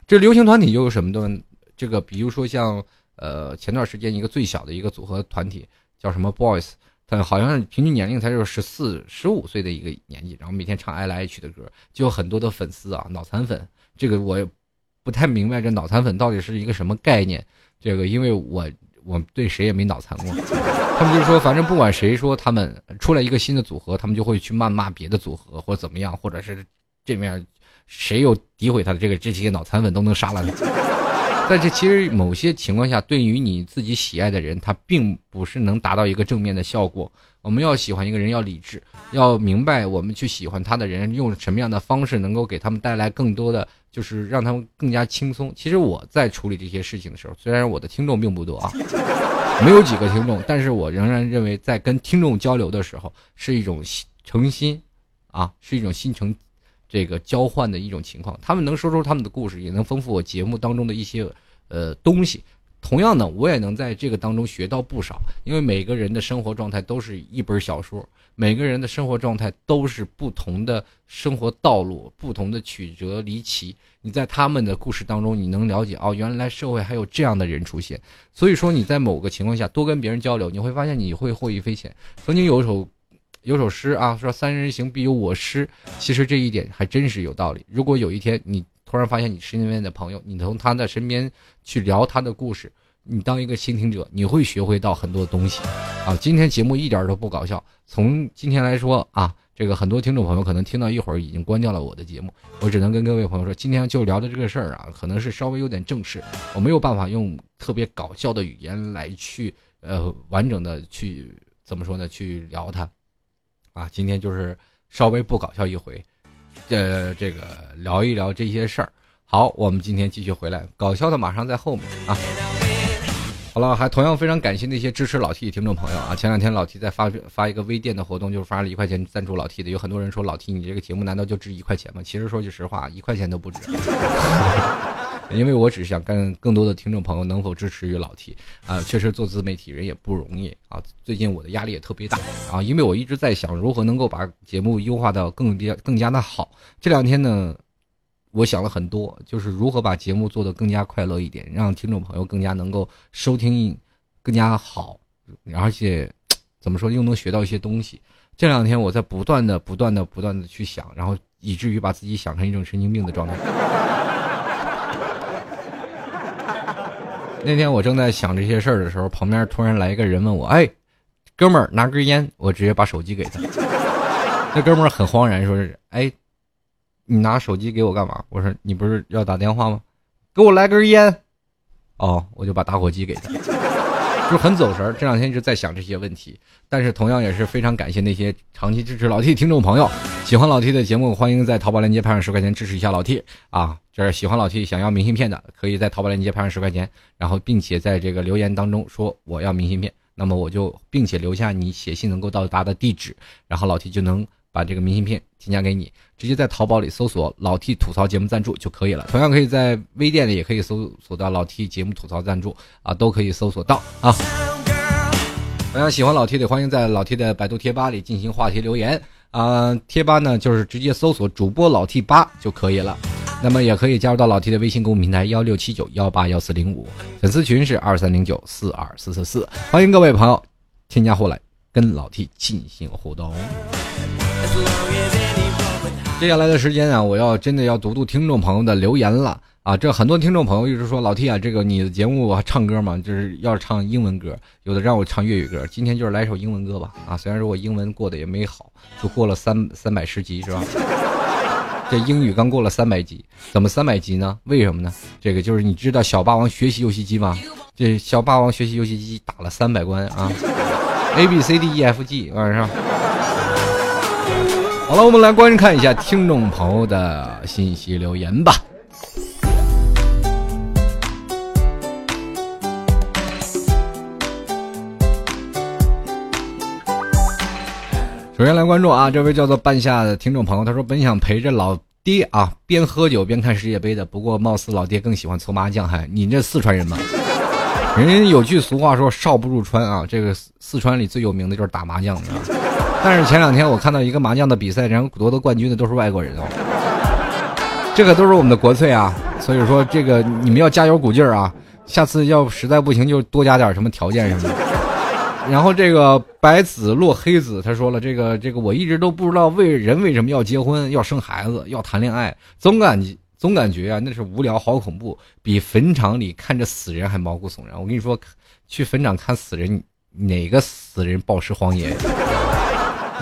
这流行团体又有什么的？这个比如说像呃前段时间一个最小的一个组合团体叫什么 Boys，他好像平均年龄才是十四十五岁的一个年纪，然后每天唱爱来爱去的歌，就有很多的粉丝啊，脑残粉。这个我。不太明白这脑残粉到底是一个什么概念，这个因为我我对谁也没脑残过，他们就说反正不管谁说他们出来一个新的组合，他们就会去谩骂别的组合或者怎么样，或者是这面谁有诋毁他的这个这些脑残粉都能杀了他。但这其实某些情况下，对于你自己喜爱的人，他并不是能达到一个正面的效果。我们要喜欢一个人，要理智，要明白我们去喜欢他的人用什么样的方式能够给他们带来更多的，就是让他们更加轻松。其实我在处理这些事情的时候，虽然我的听众并不多啊，没有几个听众，但是我仍然认为在跟听众交流的时候是一种诚心，啊，是一种心诚。这个交换的一种情况。他们能说出他们的故事，也能丰富我节目当中的一些呃东西。同样呢，我也能在这个当中学到不少，因为每个人的生活状态都是一本小说，每个人的生活状态都是不同的生活道路，不同的曲折离奇。你在他们的故事当中，你能了解哦，原来社会还有这样的人出现。所以说你在某个情况下多跟别人交流，你会发现你会获益匪浅。曾经有一首有首诗啊，说“三人行必有我师”，其实这一点还真是有道理。如果有一天你突然发现你身边的朋友，你从他的身边去聊他的故事，你当一个倾听者，你会学会到很多东西。啊，今天节目一点都不搞笑。从今天来说啊，这个很多听众朋友可能听到一会儿已经关掉了我的节目，我只能跟各位朋友说，今天就聊的这个事儿啊，可能是稍微有点正式，我没有办法用特别搞笑的语言来去呃完整的去怎么说呢？去聊它。啊，今天就是稍微不搞笑一回。呃，这个聊一聊这些事儿。好，我们今天继续回来，搞笑的马上在后面啊。好了，还同样非常感谢那些支持老 T 的听众朋友啊。前两天老 T 在发发一个微店的活动，就是发了一块钱赞助老 T 的。有很多人说老 T 你这个节目难道就值一块钱吗？其实说句实话，一块钱都不值。因为我只是想跟更多的听众朋友能否支持于老 T 啊，确实做自媒体人也不容易啊。最近我的压力也特别大啊，因为我一直在想如何能够把节目优化到更加更加的好。这两天呢，我想了很多，就是如何把节目做得更加快乐一点，让听众朋友更加能够收听更加好，而且怎么说又能学到一些东西。这两天我在不断的、不断的、不断的去想，然后以至于把自己想成一种神经病的状态。那天我正在想这些事儿的时候，旁边突然来一个人问我：“哎，哥们儿，拿根烟。”我直接把手机给他。那哥们儿很慌然，说是：“哎，你拿手机给我干嘛？”我说：“你不是要打电话吗？给我来根烟。”哦，我就把打火机给他。就很走神，这两天一直在想这些问题，但是同样也是非常感谢那些长期支持老 T 听众朋友，喜欢老 T 的节目，欢迎在淘宝链接拍上十块钱支持一下老 T 啊！这是喜欢老 T 想要明信片的，可以在淘宝链接拍上十块钱，然后并且在这个留言当中说我要明信片，那么我就并且留下你写信能够到达的地址，然后老 T 就能。把这个明信片添加给你，直接在淘宝里搜索“老 T 吐槽节目赞助”就可以了。同样可以在微店里也可以搜索到“老 T 节目吐槽赞助”啊，都可以搜索到啊。同样喜欢老 T 的，欢迎在老 T 的百度贴吧里进行话题留言啊。贴吧呢就是直接搜索主播老 T 八就可以了。那么也可以加入到老 T 的微信公众平台幺六七九幺八幺四零五，粉丝群是二三零九四二四四四，欢迎各位朋友添加过来跟老 T 进行互动。接下来的时间啊，我要真的要读读听众朋友的留言了啊！这很多听众朋友一直说老 T 啊，这个你的节目唱歌嘛，就是要唱英文歌，有的让我唱粤语歌。今天就是来首英文歌吧啊！虽然说我英文过得也没好，就过了三三百十级是吧？这英语刚过了三百级，怎么三百级呢？为什么呢？这个就是你知道小霸王学习游戏机吗？这小霸王学习游戏机打了三百关啊！A B C D E F G 晚上。好了，我们来观看一下听众朋友的信息留言吧。首先来关注啊，这位叫做半夏的听众朋友，他说本想陪着老爹啊边喝酒边看世界杯的，不过貌似老爹更喜欢搓麻将。嗨，你这四川人吗？人家有句俗话说少不入川啊，这个四川里最有名的就是打麻将的。但是前两天我看到一个麻将的比赛，然后夺得冠军的都是外国人哦，这个都是我们的国粹啊，所以说这个你们要加油鼓劲儿啊，下次要实在不行就多加点什么条件什么的。然后这个白子落黑子他说了，这个这个我一直都不知道为人为什么要结婚要生孩子要谈恋爱，总感觉总感觉啊那是无聊好恐怖，比坟场里看着死人还毛骨悚然。我跟你说，去坟场看死人，哪个死人暴尸荒野？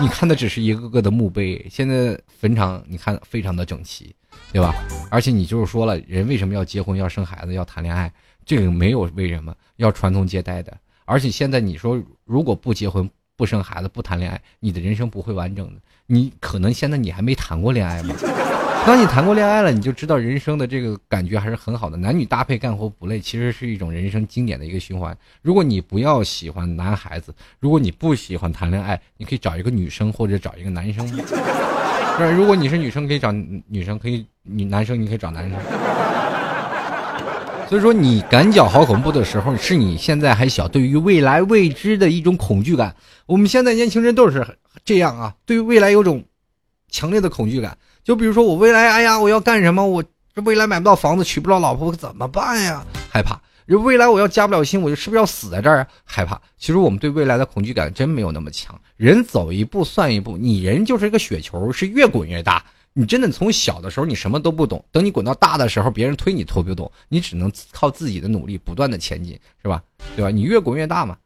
你看的只是一个个的墓碑，现在坟场你看非常的整齐，对吧？而且你就是说了，人为什么要结婚、要生孩子、要谈恋爱？这个没有为什么要传宗接代的。而且现在你说，如果不结婚、不生孩子、不谈恋爱，你的人生不会完整的。你可能现在你还没谈过恋爱吗？当你谈过恋爱了，你就知道人生的这个感觉还是很好的。男女搭配干活不累，其实是一种人生经典的一个循环。如果你不要喜欢男孩子，如果你不喜欢谈恋爱，你可以找一个女生或者找一个男生。是如果你是女生，可以找女生；可以女男生，你可以找男生。所以说，你感觉好恐怖的时候，是你现在还小，对于未来未知的一种恐惧感。我们现在年轻人都是这样啊，对于未来有种强烈的恐惧感。就比如说，我未来，哎呀，我要干什么？我这未来买不到房子，娶不到老婆，怎么办呀？害怕。未来我要加不了薪，我就是不是要死在这儿啊？害怕。其实我们对未来的恐惧感真没有那么强。人走一步算一步，你人就是一个雪球，是越滚越大。你真的从小的时候你什么都不懂，等你滚到大的时候，别人推你推不动，你只能靠自己的努力不断的前进，是吧？对吧？你越滚越大嘛，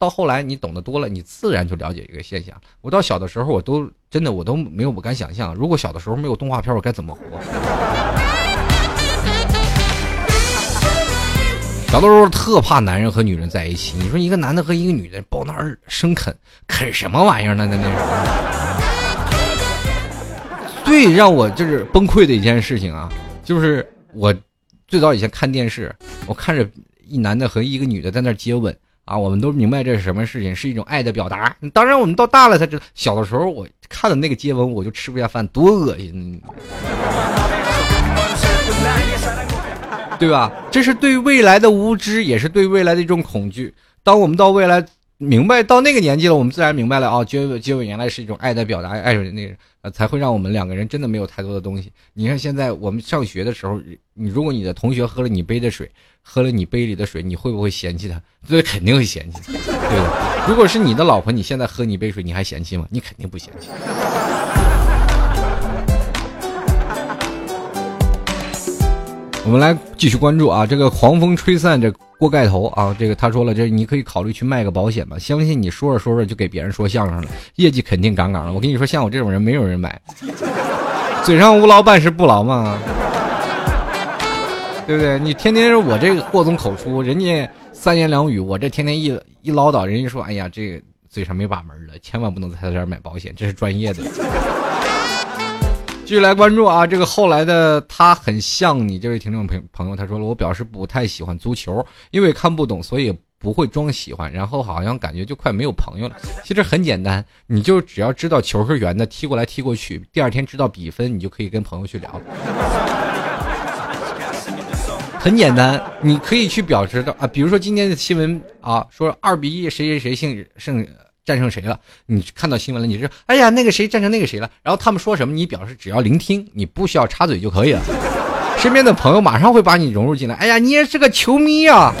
到后来你懂得多了，你自然就了解一个现象。我到小的时候，我都真的我都没有不敢想象，如果小的时候没有动画片，我该怎么活？小的时候特怕男人和女人在一起，你说一个男的和一个女的抱那儿生啃，啃什么玩意儿呢？那那时候。最让我就是崩溃的一件事情啊，就是我最早以前看电视，我看着一男的和一个女的在那接吻啊，我们都明白这是什么事情，是一种爱的表达。当然，我们到大了才知道，小的时候我看了那个接吻，我就吃不下饭，多恶心，对吧？这是对未来的无知，也是对未来的一种恐惧。当我们到未来。明白到那个年纪了，我们自然明白了啊，接吻接吻原来是一种爱的表达，爱人那个呃才会让我们两个人真的没有太多的东西。你看现在我们上学的时候，你如果你的同学喝了你杯的水，喝了你杯里的水，你会不会嫌弃他？这肯定会嫌弃，对吧？如果是你的老婆，你现在喝你杯水，你还嫌弃吗？你肯定不嫌弃。我们来继续关注啊，这个狂风吹散这。锅盖头啊，这个他说了，这你可以考虑去卖个保险吧。相信你说着说着就给别人说相声了，业绩肯定杠杠的。我跟你说，像我这种人，没有人买。嘴上无劳，办事不牢嘛，对不对？你天天我这个祸从口出，人家三言两语，我这天天一一唠叨，人家说，哎呀，这个嘴上没把门了，千万不能在他这儿买保险，这是专业的。继续来关注啊，这个后来的他很像你这位听众朋朋友，他说了，我表示不太喜欢足球，因为看不懂，所以不会装喜欢，然后好像感觉就快没有朋友了。其实很简单，你就只要知道球是圆的，踢过来踢过去，第二天知道比分，你就可以跟朋友去聊。很简单，你可以去表示的啊，比如说今天的新闻啊，说二比一，谁谁谁胜胜。战胜谁了？你看到新闻了？你是哎呀，那个谁战胜那个谁了？然后他们说什么？你表示只要聆听，你不需要插嘴就可以了。身边的朋友马上会把你融入进来。哎呀，你也是个球迷啊！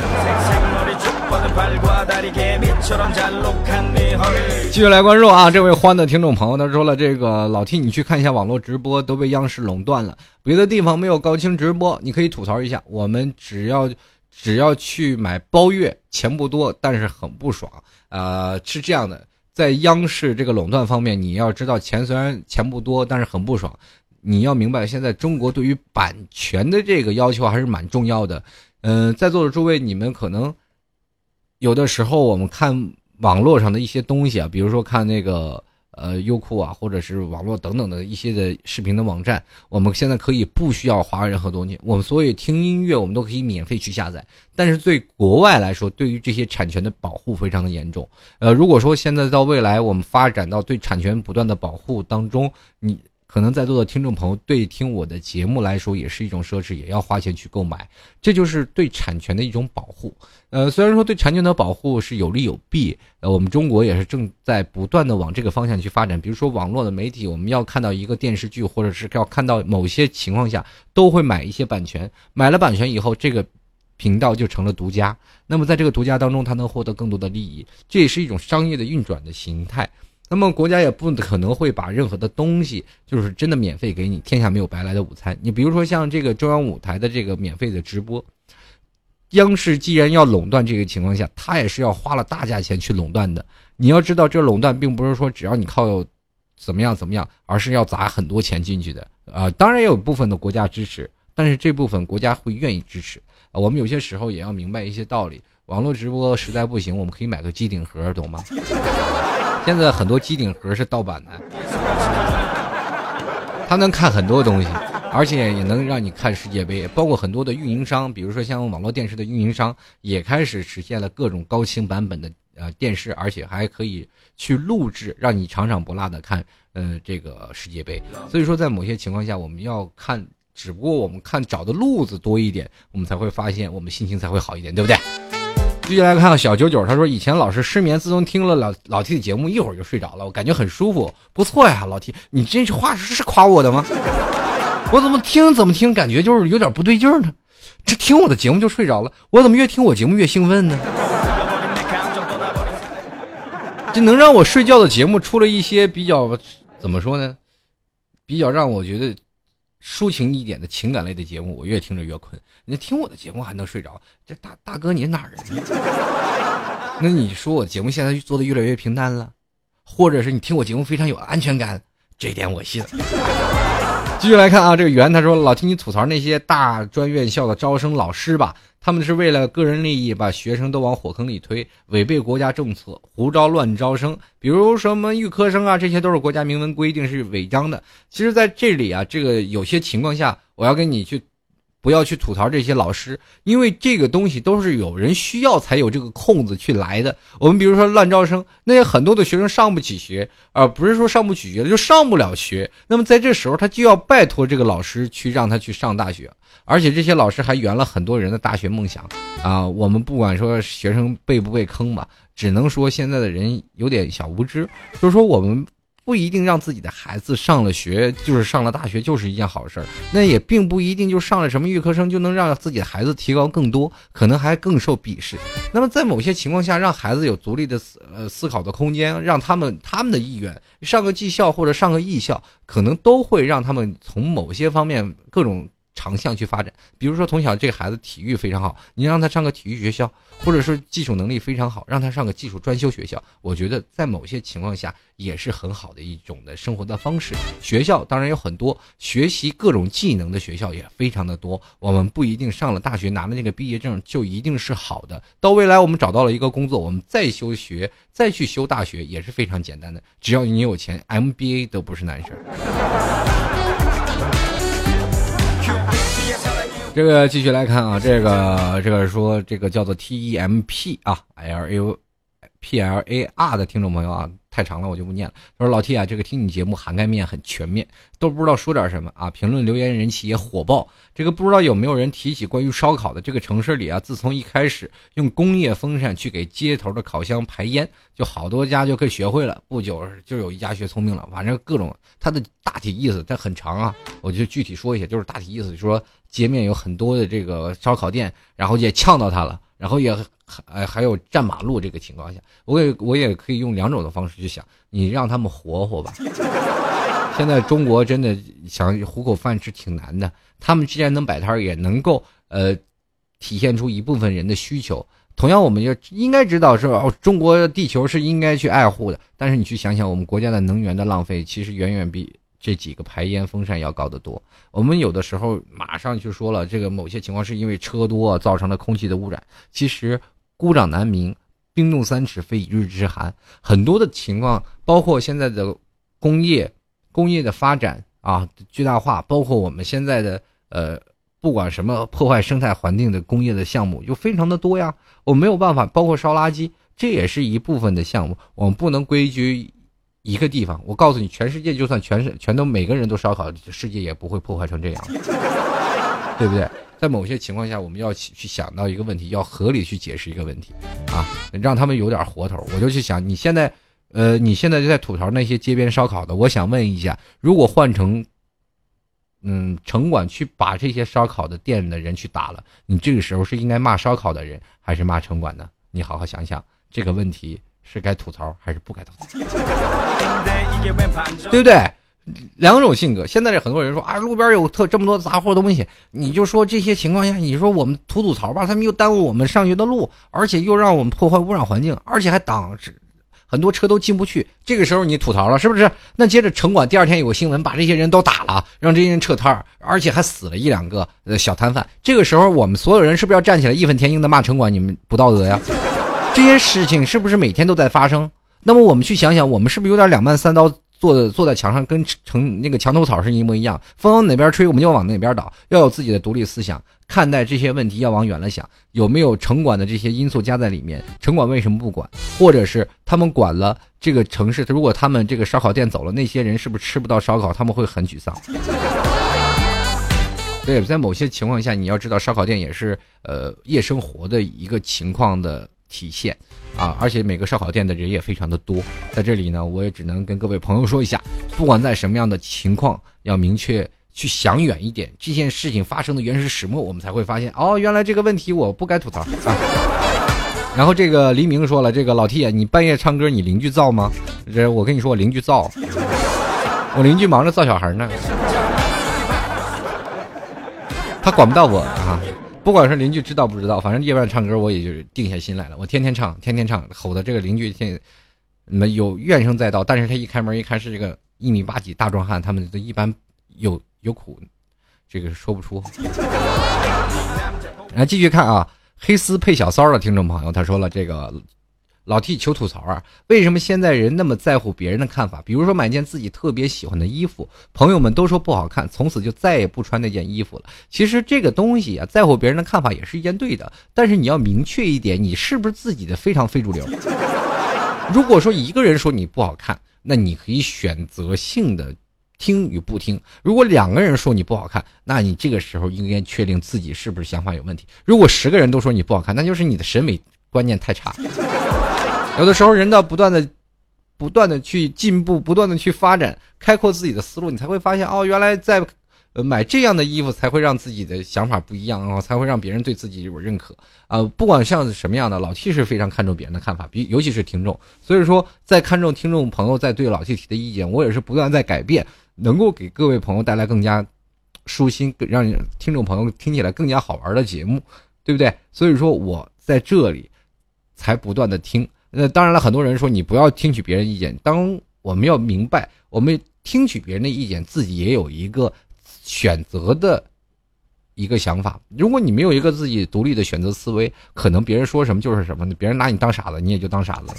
继续来关注啊，这位欢的听众朋友，他说了：“这个老 T，你去看一下网络直播都被央视垄断了，别的地方没有高清直播，你可以吐槽一下。我们只要只要去买包月，钱不多，但是很不爽。”呃，是这样的，在央视这个垄断方面，你要知道钱虽然钱不多，但是很不爽。你要明白，现在中国对于版权的这个要求还是蛮重要的。嗯，在座的诸位，你们可能有的时候我们看网络上的一些东西啊，比如说看那个。呃，优酷啊，或者是网络等等的一些的视频的网站，我们现在可以不需要花任何东西。我们所以听音乐，我们都可以免费去下载。但是对国外来说，对于这些产权的保护非常的严重。呃，如果说现在到未来，我们发展到对产权不断的保护当中，你。可能在座的听众朋友对听我的节目来说也是一种奢侈，也要花钱去购买，这就是对产权的一种保护。呃，虽然说对产权的保护是有利有弊，呃，我们中国也是正在不断的往这个方向去发展。比如说网络的媒体，我们要看到一个电视剧，或者是要看到某些情况下，都会买一些版权。买了版权以后，这个频道就成了独家。那么在这个独家当中，它能获得更多的利益，这也是一种商业的运转的形态。那么国家也不可能会把任何的东西，就是真的免费给你。天下没有白来的午餐。你比如说像这个中央五台的这个免费的直播，央视既然要垄断这个情况下，它也是要花了大价钱去垄断的。你要知道，这垄断并不是说只要你靠怎么样怎么样，而是要砸很多钱进去的啊。当然也有部分的国家支持，但是这部分国家会愿意支持。我们有些时候也要明白一些道理。网络直播实在不行，我们可以买个机顶盒，懂吗？现在很多机顶盒是盗版的，它能看很多东西，而且也能让你看世界杯。包括很多的运营商，比如说像网络电视的运营商，也开始实现了各种高清版本的呃电视，而且还可以去录制，让你场场不落的看呃这个世界杯。所以说，在某些情况下，我们要看，只不过我们看找的路子多一点，我们才会发现我们心情才会好一点，对不对？继续来看小九九，他说以前老是失眠，自从听了老老 T 的节目，一会儿就睡着了，我感觉很舒服，不错呀，老 T，你这句话是夸我的吗？我怎么听怎么听，感觉就是有点不对劲呢？这听我的节目就睡着了，我怎么越听我节目越兴奋呢？这能让我睡觉的节目出了一些比较怎么说呢？比较让我觉得。抒情一点的情感类的节目，我越听着越困。你听我的节目还能睡着？这大大哥你哪人？那你说我节目现在做的越来越平淡了，或者是你听我节目非常有安全感？这点我信。继续来看啊，这个袁他说老听你吐槽那些大专院校的招生老师吧。他们是为了个人利益，把学生都往火坑里推，违背国家政策，胡招乱招生。比如什么预科生啊，这些都是国家明文规定是违章的。其实，在这里啊，这个有些情况下，我要跟你去。不要去吐槽这些老师，因为这个东西都是有人需要才有这个空子去来的。我们比如说乱招生，那些很多的学生上不起学，而不是说上不起学就上不了学。那么在这时候，他就要拜托这个老师去让他去上大学，而且这些老师还圆了很多人的大学梦想啊。我们不管说学生被不被坑吧，只能说现在的人有点小无知，就是说我们。不一定让自己的孩子上了学，就是上了大学就是一件好事儿。那也并不一定就上了什么预科生就能让自己的孩子提高更多，可能还更受鄙视。那么在某些情况下，让孩子有独立的思呃思考的空间，让他们他们的意愿上个技校或者上个艺校，可能都会让他们从某些方面各种。长项去发展，比如说从小这个孩子体育非常好，你让他上个体育学校，或者说技术能力非常好，让他上个技术专修学校，我觉得在某些情况下也是很好的一种的生活的方式。学校当然有很多学习各种技能的学校也非常的多，我们不一定上了大学拿了那个毕业证就一定是好的。到未来我们找到了一个工作，我们再休学再去修大学也是非常简单的，只要你有钱，MBA 都不是难事儿。这个继续来看啊，这个这个说这个叫做 T E M P 啊，L A P L A R 的听众朋友啊。太长了，我就不念了。他说：“老 T 啊，这个听你节目涵盖面很全面，都不知道说点什么啊。评论留言人气也火爆。这个不知道有没有人提起关于烧烤的？这个城市里啊，自从一开始用工业风扇去给街头的烤箱排烟，就好多家就可以学会了。不久就有一家学聪明了。反正各种它的大体意思，它很长啊，我就具体说一下，就是大体意思，就说街面有很多的这个烧烤店，然后也呛到它了。”然后也还还有占马路这个情况下，我也我也可以用两种的方式去想，你让他们活活吧。现在中国真的想糊口饭吃挺难的，他们既然能摆摊，也能够呃体现出一部分人的需求。同样，我们就应该知道是哦，中国地球是应该去爱护的。但是你去想想，我们国家的能源的浪费，其实远远比。这几个排烟风扇要高得多。我们有的时候马上就说了，这个某些情况是因为车多造成了空气的污染。其实孤掌难鸣，冰冻三尺非一日之寒。很多的情况，包括现在的工业、工业的发展啊，巨大化，包括我们现在的呃，不管什么破坏生态环境的工业的项目，就非常的多呀。我没有办法，包括烧垃圾，这也是一部分的项目，我们不能归居。一个地方，我告诉你，全世界就算全是全都每个人都烧烤，世界也不会破坏成这样，对不对？在某些情况下，我们要去想到一个问题，要合理去解释一个问题，啊，让他们有点活头。我就去想，你现在，呃，你现在就在吐槽那些街边烧烤的，我想问一下，如果换成，嗯，城管去把这些烧烤的店的人去打了，你这个时候是应该骂烧烤的人，还是骂城管呢？你好好想想这个问题。是该吐槽还是不该吐槽？对不对？两种性格。现在这很多人说啊，路边有特这么多杂货东西，你就说这些情况下，你说我们吐吐槽吧，他们又耽误我们上学的路，而且又让我们破坏污染环境，而且还挡很多车都进不去。这个时候你吐槽了，是不是？那接着城管第二天有个新闻，把这些人都打了，让这些人撤摊儿，而且还死了一两个呃小摊贩。这个时候我们所有人是不是要站起来义愤填膺的骂城管？你们不道德呀？这些事情是不是每天都在发生？那么我们去想想，我们是不是有点两慢三刀坐坐在墙上，跟成那个墙头草是一模一样。风往哪边吹，我们就往哪边倒。要有自己的独立思想，看待这些问题要往远了想。有没有城管的这些因素加在里面？城管为什么不管？或者是他们管了这个城市，如果他们这个烧烤店走了，那些人是不是吃不到烧烤？他们会很沮丧。对，在某些情况下，你要知道，烧烤店也是呃夜生活的一个情况的体现。啊！而且每个烧烤店的人也非常的多，在这里呢，我也只能跟各位朋友说一下，不管在什么样的情况，要明确去想远一点。这件事情发生的原始始末，我们才会发现，哦，原来这个问题我不该吐槽啊。然后这个黎明说了，这个老 T 啊，你半夜唱歌，你邻居造吗？这我跟你说，我邻居造，我邻居忙着造小孩呢，他管不到我啊。不管是邻居知道不知道，反正夜半唱歌，我也就定下心来了。我天天唱，天天唱，吼的这个邻居现没有怨声载道。但是他一开门一看是这个一米八几大壮汉，他们一般有有苦，这个说不出。来继续看啊，黑丝配小骚的听众朋友，他说了这个。老 T 求吐槽啊！为什么现在人那么在乎别人的看法？比如说买件自己特别喜欢的衣服，朋友们都说不好看，从此就再也不穿那件衣服了。其实这个东西啊，在乎别人的看法也是一件对的，但是你要明确一点，你是不是自己的非常非主流？如果说一个人说你不好看，那你可以选择性的听与不听；如果两个人说你不好看，那你这个时候应该确定自己是不是想法有问题。如果十个人都说你不好看，那就是你的审美观念太差。有的时候，人要不断的、不断的去进步，不断的去发展，开阔自己的思路，你才会发现，哦，原来在买这样的衣服才会让自己的想法不一样，啊才会让别人对自己有认可啊。不管像什么样的，老 T 是非常看重别人的看法，比尤其是听众。所以说，在看重听众朋友在对老 T 提的意见，我也是不断在改变，能够给各位朋友带来更加舒心、让听众朋友听起来更加好玩的节目，对不对？所以说我在这里才不断的听。那当然了，很多人说你不要听取别人意见。当我们要明白，我们听取别人的意见，自己也有一个选择的一个想法。如果你没有一个自己独立的选择思维，可能别人说什么就是什么，别人拿你当傻子，你也就当傻子了。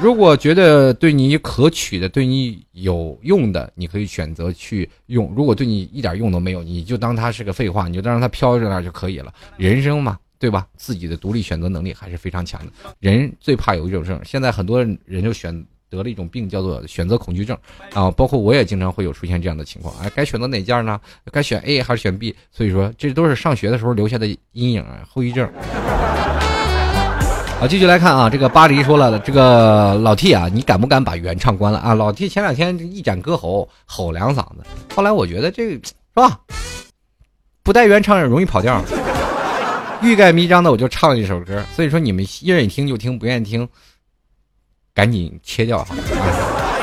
如果觉得对你可取的、对你有用的，你可以选择去用；如果对你一点用都没有，你就当它是个废话，你就当让它飘着那就可以了。人生嘛。对吧？自己的独立选择能力还是非常强的。人最怕有一种症，现在很多人就选得了一种病，叫做选择恐惧症啊。包括我也经常会有出现这样的情况。哎，该选择哪件呢？该选 A 还是选 B？所以说，这都是上学的时候留下的阴影啊，后遗症。好，继续来看啊，这个巴黎说了，这个老 T 啊，你敢不敢把原唱关了啊？老 T 前两天一展歌喉，吼两嗓子，后来我觉得这是吧，不带原唱也容易跑调。欲盖弥彰的，我就唱了一首歌，所以说你们愿意听就听，不愿意听，赶紧切掉哈。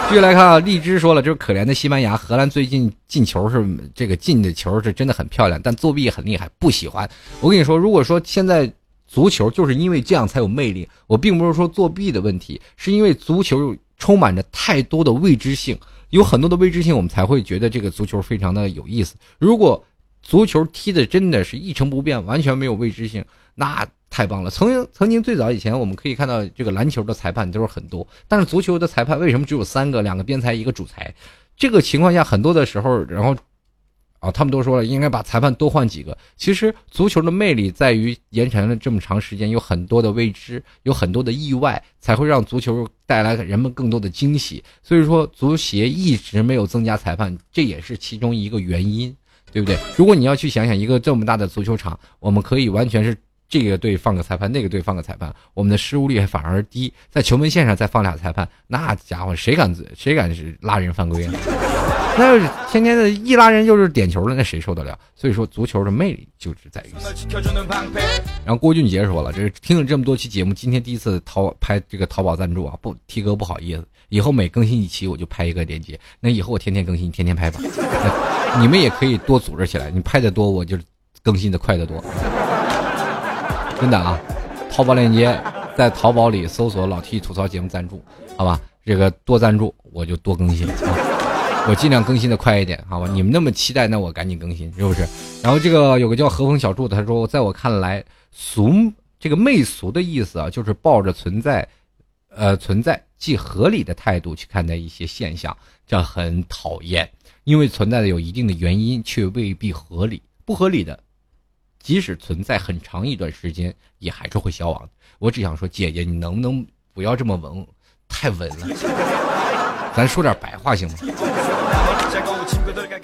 继续来看啊，荔枝说了，就是可怜的西班牙、荷兰最近进球是这个进的球是真的很漂亮，但作弊很厉害，不喜欢。我跟你说，如果说现在足球就是因为这样才有魅力，我并不是说作弊的问题，是因为足球充满着太多的未知性，有很多的未知性，我们才会觉得这个足球非常的有意思。如果足球踢的真的是一成不变，完全没有未知性，那太棒了。曾经曾经最早以前，我们可以看到这个篮球的裁判都是很多，但是足球的裁判为什么只有三个？两个边裁，一个主裁。这个情况下，很多的时候，然后，啊，他们都说了，应该把裁判多换几个。其实足球的魅力在于延长了这么长时间，有很多的未知，有很多的意外，才会让足球带来人们更多的惊喜。所以说，足协一直没有增加裁判，这也是其中一个原因。对不对？如果你要去想想一个这么大的足球场，我们可以完全是这个队放个裁判，那个队放个裁判，我们的失误率反而低。在球门线上再放俩裁判，那家伙谁敢谁敢是拉人犯规啊？那要是天天的一拉人就是点球了，那谁受得了？所以说足球的魅力就是在于。然后郭俊杰说了，这是听了这么多期节目，今天第一次淘拍这个淘宝赞助啊，不提哥不好意思，以后每更新一期我就拍一个链接，那以后我天天更新，天天拍吧。你们也可以多组织起来，你拍的多，我就更新的快得多。真的啊，淘宝链接在淘宝里搜索“老 T 吐槽节目赞助”，好吧？这个多赞助我就多更新啊，我尽量更新的快一点，好吧？你们那么期待，那我赶紧更新，是不是？然后这个有个叫和风小柱的，他说，在我看来，俗这个媚俗的意思啊，就是抱着存在呃存在既合理的态度去看待一些现象，这很讨厌，因为存在的有一定的原因，却未必合理。不合理的，即使存在很长一段时间，也还是会消亡。我只想说，姐姐，你能不能不要这么文，太文了？咱说点白话行吗？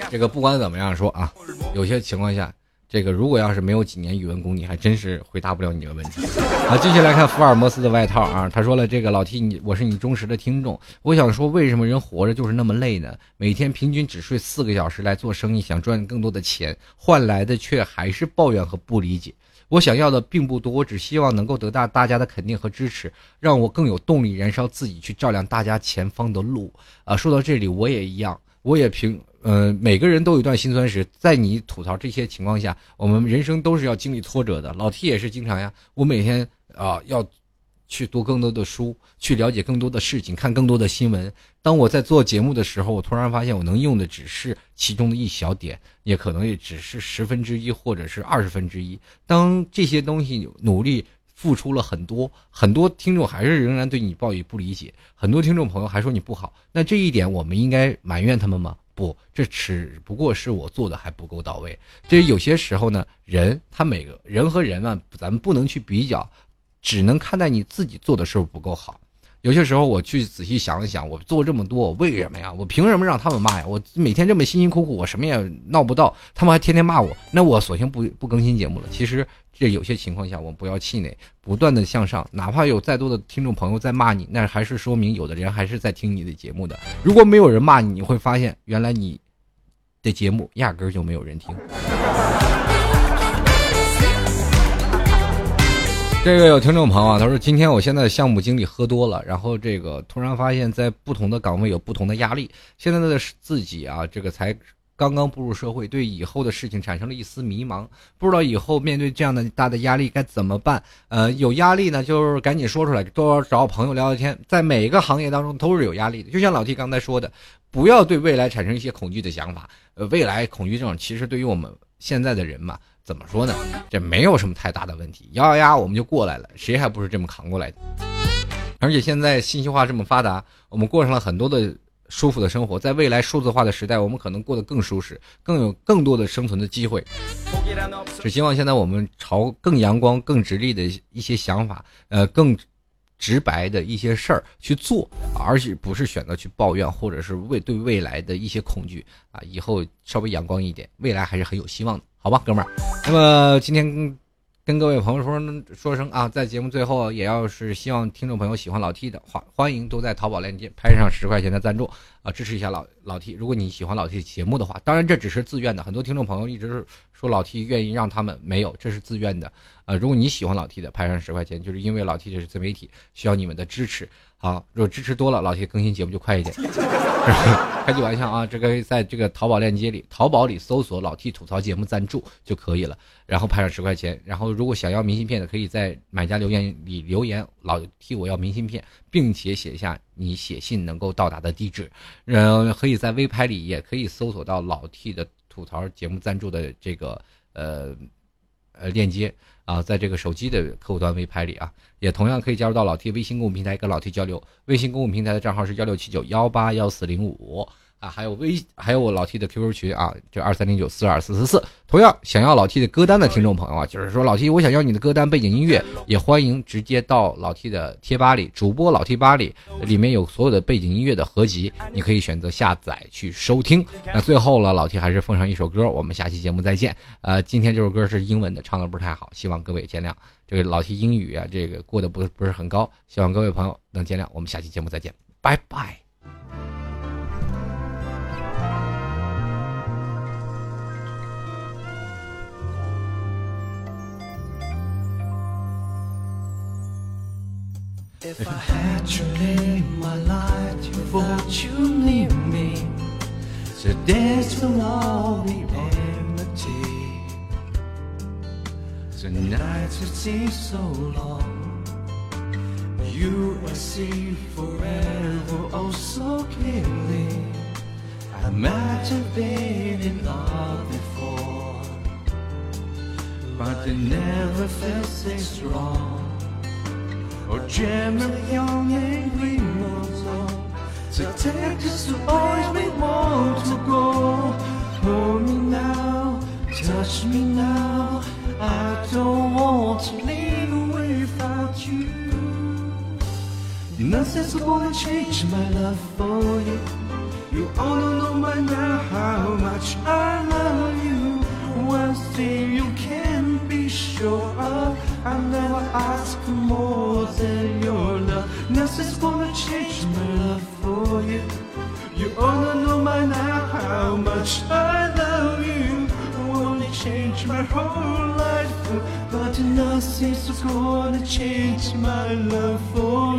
这个不管怎么样说啊，有些情况下。这个如果要是没有几年语文功底，还真是回答不了你的问题。好，继续来看福尔摩斯的外套啊，他说了：“这个老 T，你我是你忠实的听众。我想说，为什么人活着就是那么累呢？每天平均只睡四个小时来做生意，想赚更多的钱，换来的却还是抱怨和不理解。我想要的并不多，我只希望能够得到大家的肯定和支持，让我更有动力燃烧自己去照亮大家前方的路。啊，说到这里，我也一样，我也平。”呃，每个人都有一段心酸史，在你吐槽这些情况下，我们人生都是要经历挫折的。老 T 也是经常呀，我每天啊要去读更多的书，去了解更多的事情，看更多的新闻。当我在做节目的时候，我突然发现我能用的只是其中的一小点，也可能也只是十分之一或者是二十分之一。当这些东西努力付出了很多，很多听众还是仍然对你抱以不理解，很多听众朋友还说你不好，那这一点我们应该埋怨他们吗？不，这只不过是我做的还不够到位。这有些时候呢，人他每个人和人啊，咱们不能去比较，只能看待你自己做的事不够好。有些时候我去仔细想一想，我做这么多，为什么呀？我凭什么让他们骂呀？我每天这么辛辛苦苦，我什么也闹不到，他们还天天骂我，那我索性不不更新节目了。其实这有些情况下，我们不要气馁，不断的向上，哪怕有再多的听众朋友在骂你，那还是说明有的人还是在听你的节目的。如果没有人骂你，你会发现原来你的节目压根就没有人听。这个有听众朋友啊，他说今天我现在项目经理喝多了，然后这个突然发现，在不同的岗位有不同的压力。现在的自己啊，这个才刚刚步入社会，对以后的事情产生了一丝迷茫，不知道以后面对这样的大的压力该怎么办。呃，有压力呢，就是赶紧说出来，多找朋友聊聊天。在每一个行业当中都是有压力的，就像老 T 刚才说的，不要对未来产生一些恐惧的想法。呃，未来恐惧症其实对于我们现在的人嘛。怎么说呢？这没有什么太大的问题，咬咬牙我们就过来了，谁还不是这么扛过来的？而且现在信息化这么发达，我们过上了很多的舒服的生活，在未来数字化的时代，我们可能过得更舒适，更有更多的生存的机会。只希望现在我们朝更阳光、更直立的一些想法，呃，更直白的一些事儿去做，而且不是选择去抱怨，或者是为对未来的一些恐惧啊。以后稍微阳光一点，未来还是很有希望的。好吧，哥们儿，那么今天跟各位朋友说说声啊，在节目最后也要是希望听众朋友喜欢老 T 的话，欢迎都在淘宝链接拍上十块钱的赞助啊，支持一下老老 T。如果你喜欢老 T 节目的话，当然这只是自愿的，很多听众朋友一直是说老 T 愿意让他们没有，这是自愿的啊。如果你喜欢老 T 的，拍上十块钱，就是因为老 T 这是自媒体，需要你们的支持。好，如果支持多了，老 T 更新节目就快一点。开句玩笑啊，这个在这个淘宝链接里，淘宝里搜索“老 T 吐槽节目赞助”就可以了，然后拍上十块钱。然后如果想要明信片的，可以在买家留言里留言“老 T 我要明信片”，并且写下你写信能够到达的地址。嗯，可以在微拍里也可以搜索到老 T 的吐槽节目赞助的这个呃呃链接。啊，在这个手机的客户端微拍里啊，也同样可以加入到老 T 微信公众平台跟老 T 交流。微信公众平台的账号是幺六七九幺八幺四零五。啊，还有微，还有我老 T 的 QQ 群啊，就二三零九四二四四四。同样想要老 T 的歌单的听众朋友啊，就是说老 T，我想要你的歌单背景音乐，也欢迎直接到老 T 的贴吧里，主播老 T 吧里，里面有所有的背景音乐的合集，你可以选择下载去收听。那最后了，老 T 还是奉上一首歌，我们下期节目再见。呃，今天这首歌是英文的，唱的不是太好，希望各位见谅。这个老 T 英语啊，这个过得不不是很高，希望各位朋友能见谅。我们下期节目再见，拜拜。If I had to live my life before you leave me, the days will all be empty. The nights will seem so long. You I see forever oh so clearly. I might have been in love before, but it never felt so strong. Oceanem So Se tekst to always we want to go Hold me now, touch me now I don't want to live without you Nothing's gonna change my love for you You all know by now how much I love you One thing you can be sure of. I never ask for more than your love. Nothing's gonna change my love for you. You only know by now how much I love you. Only change my whole life, but nothing's gonna change my love for you.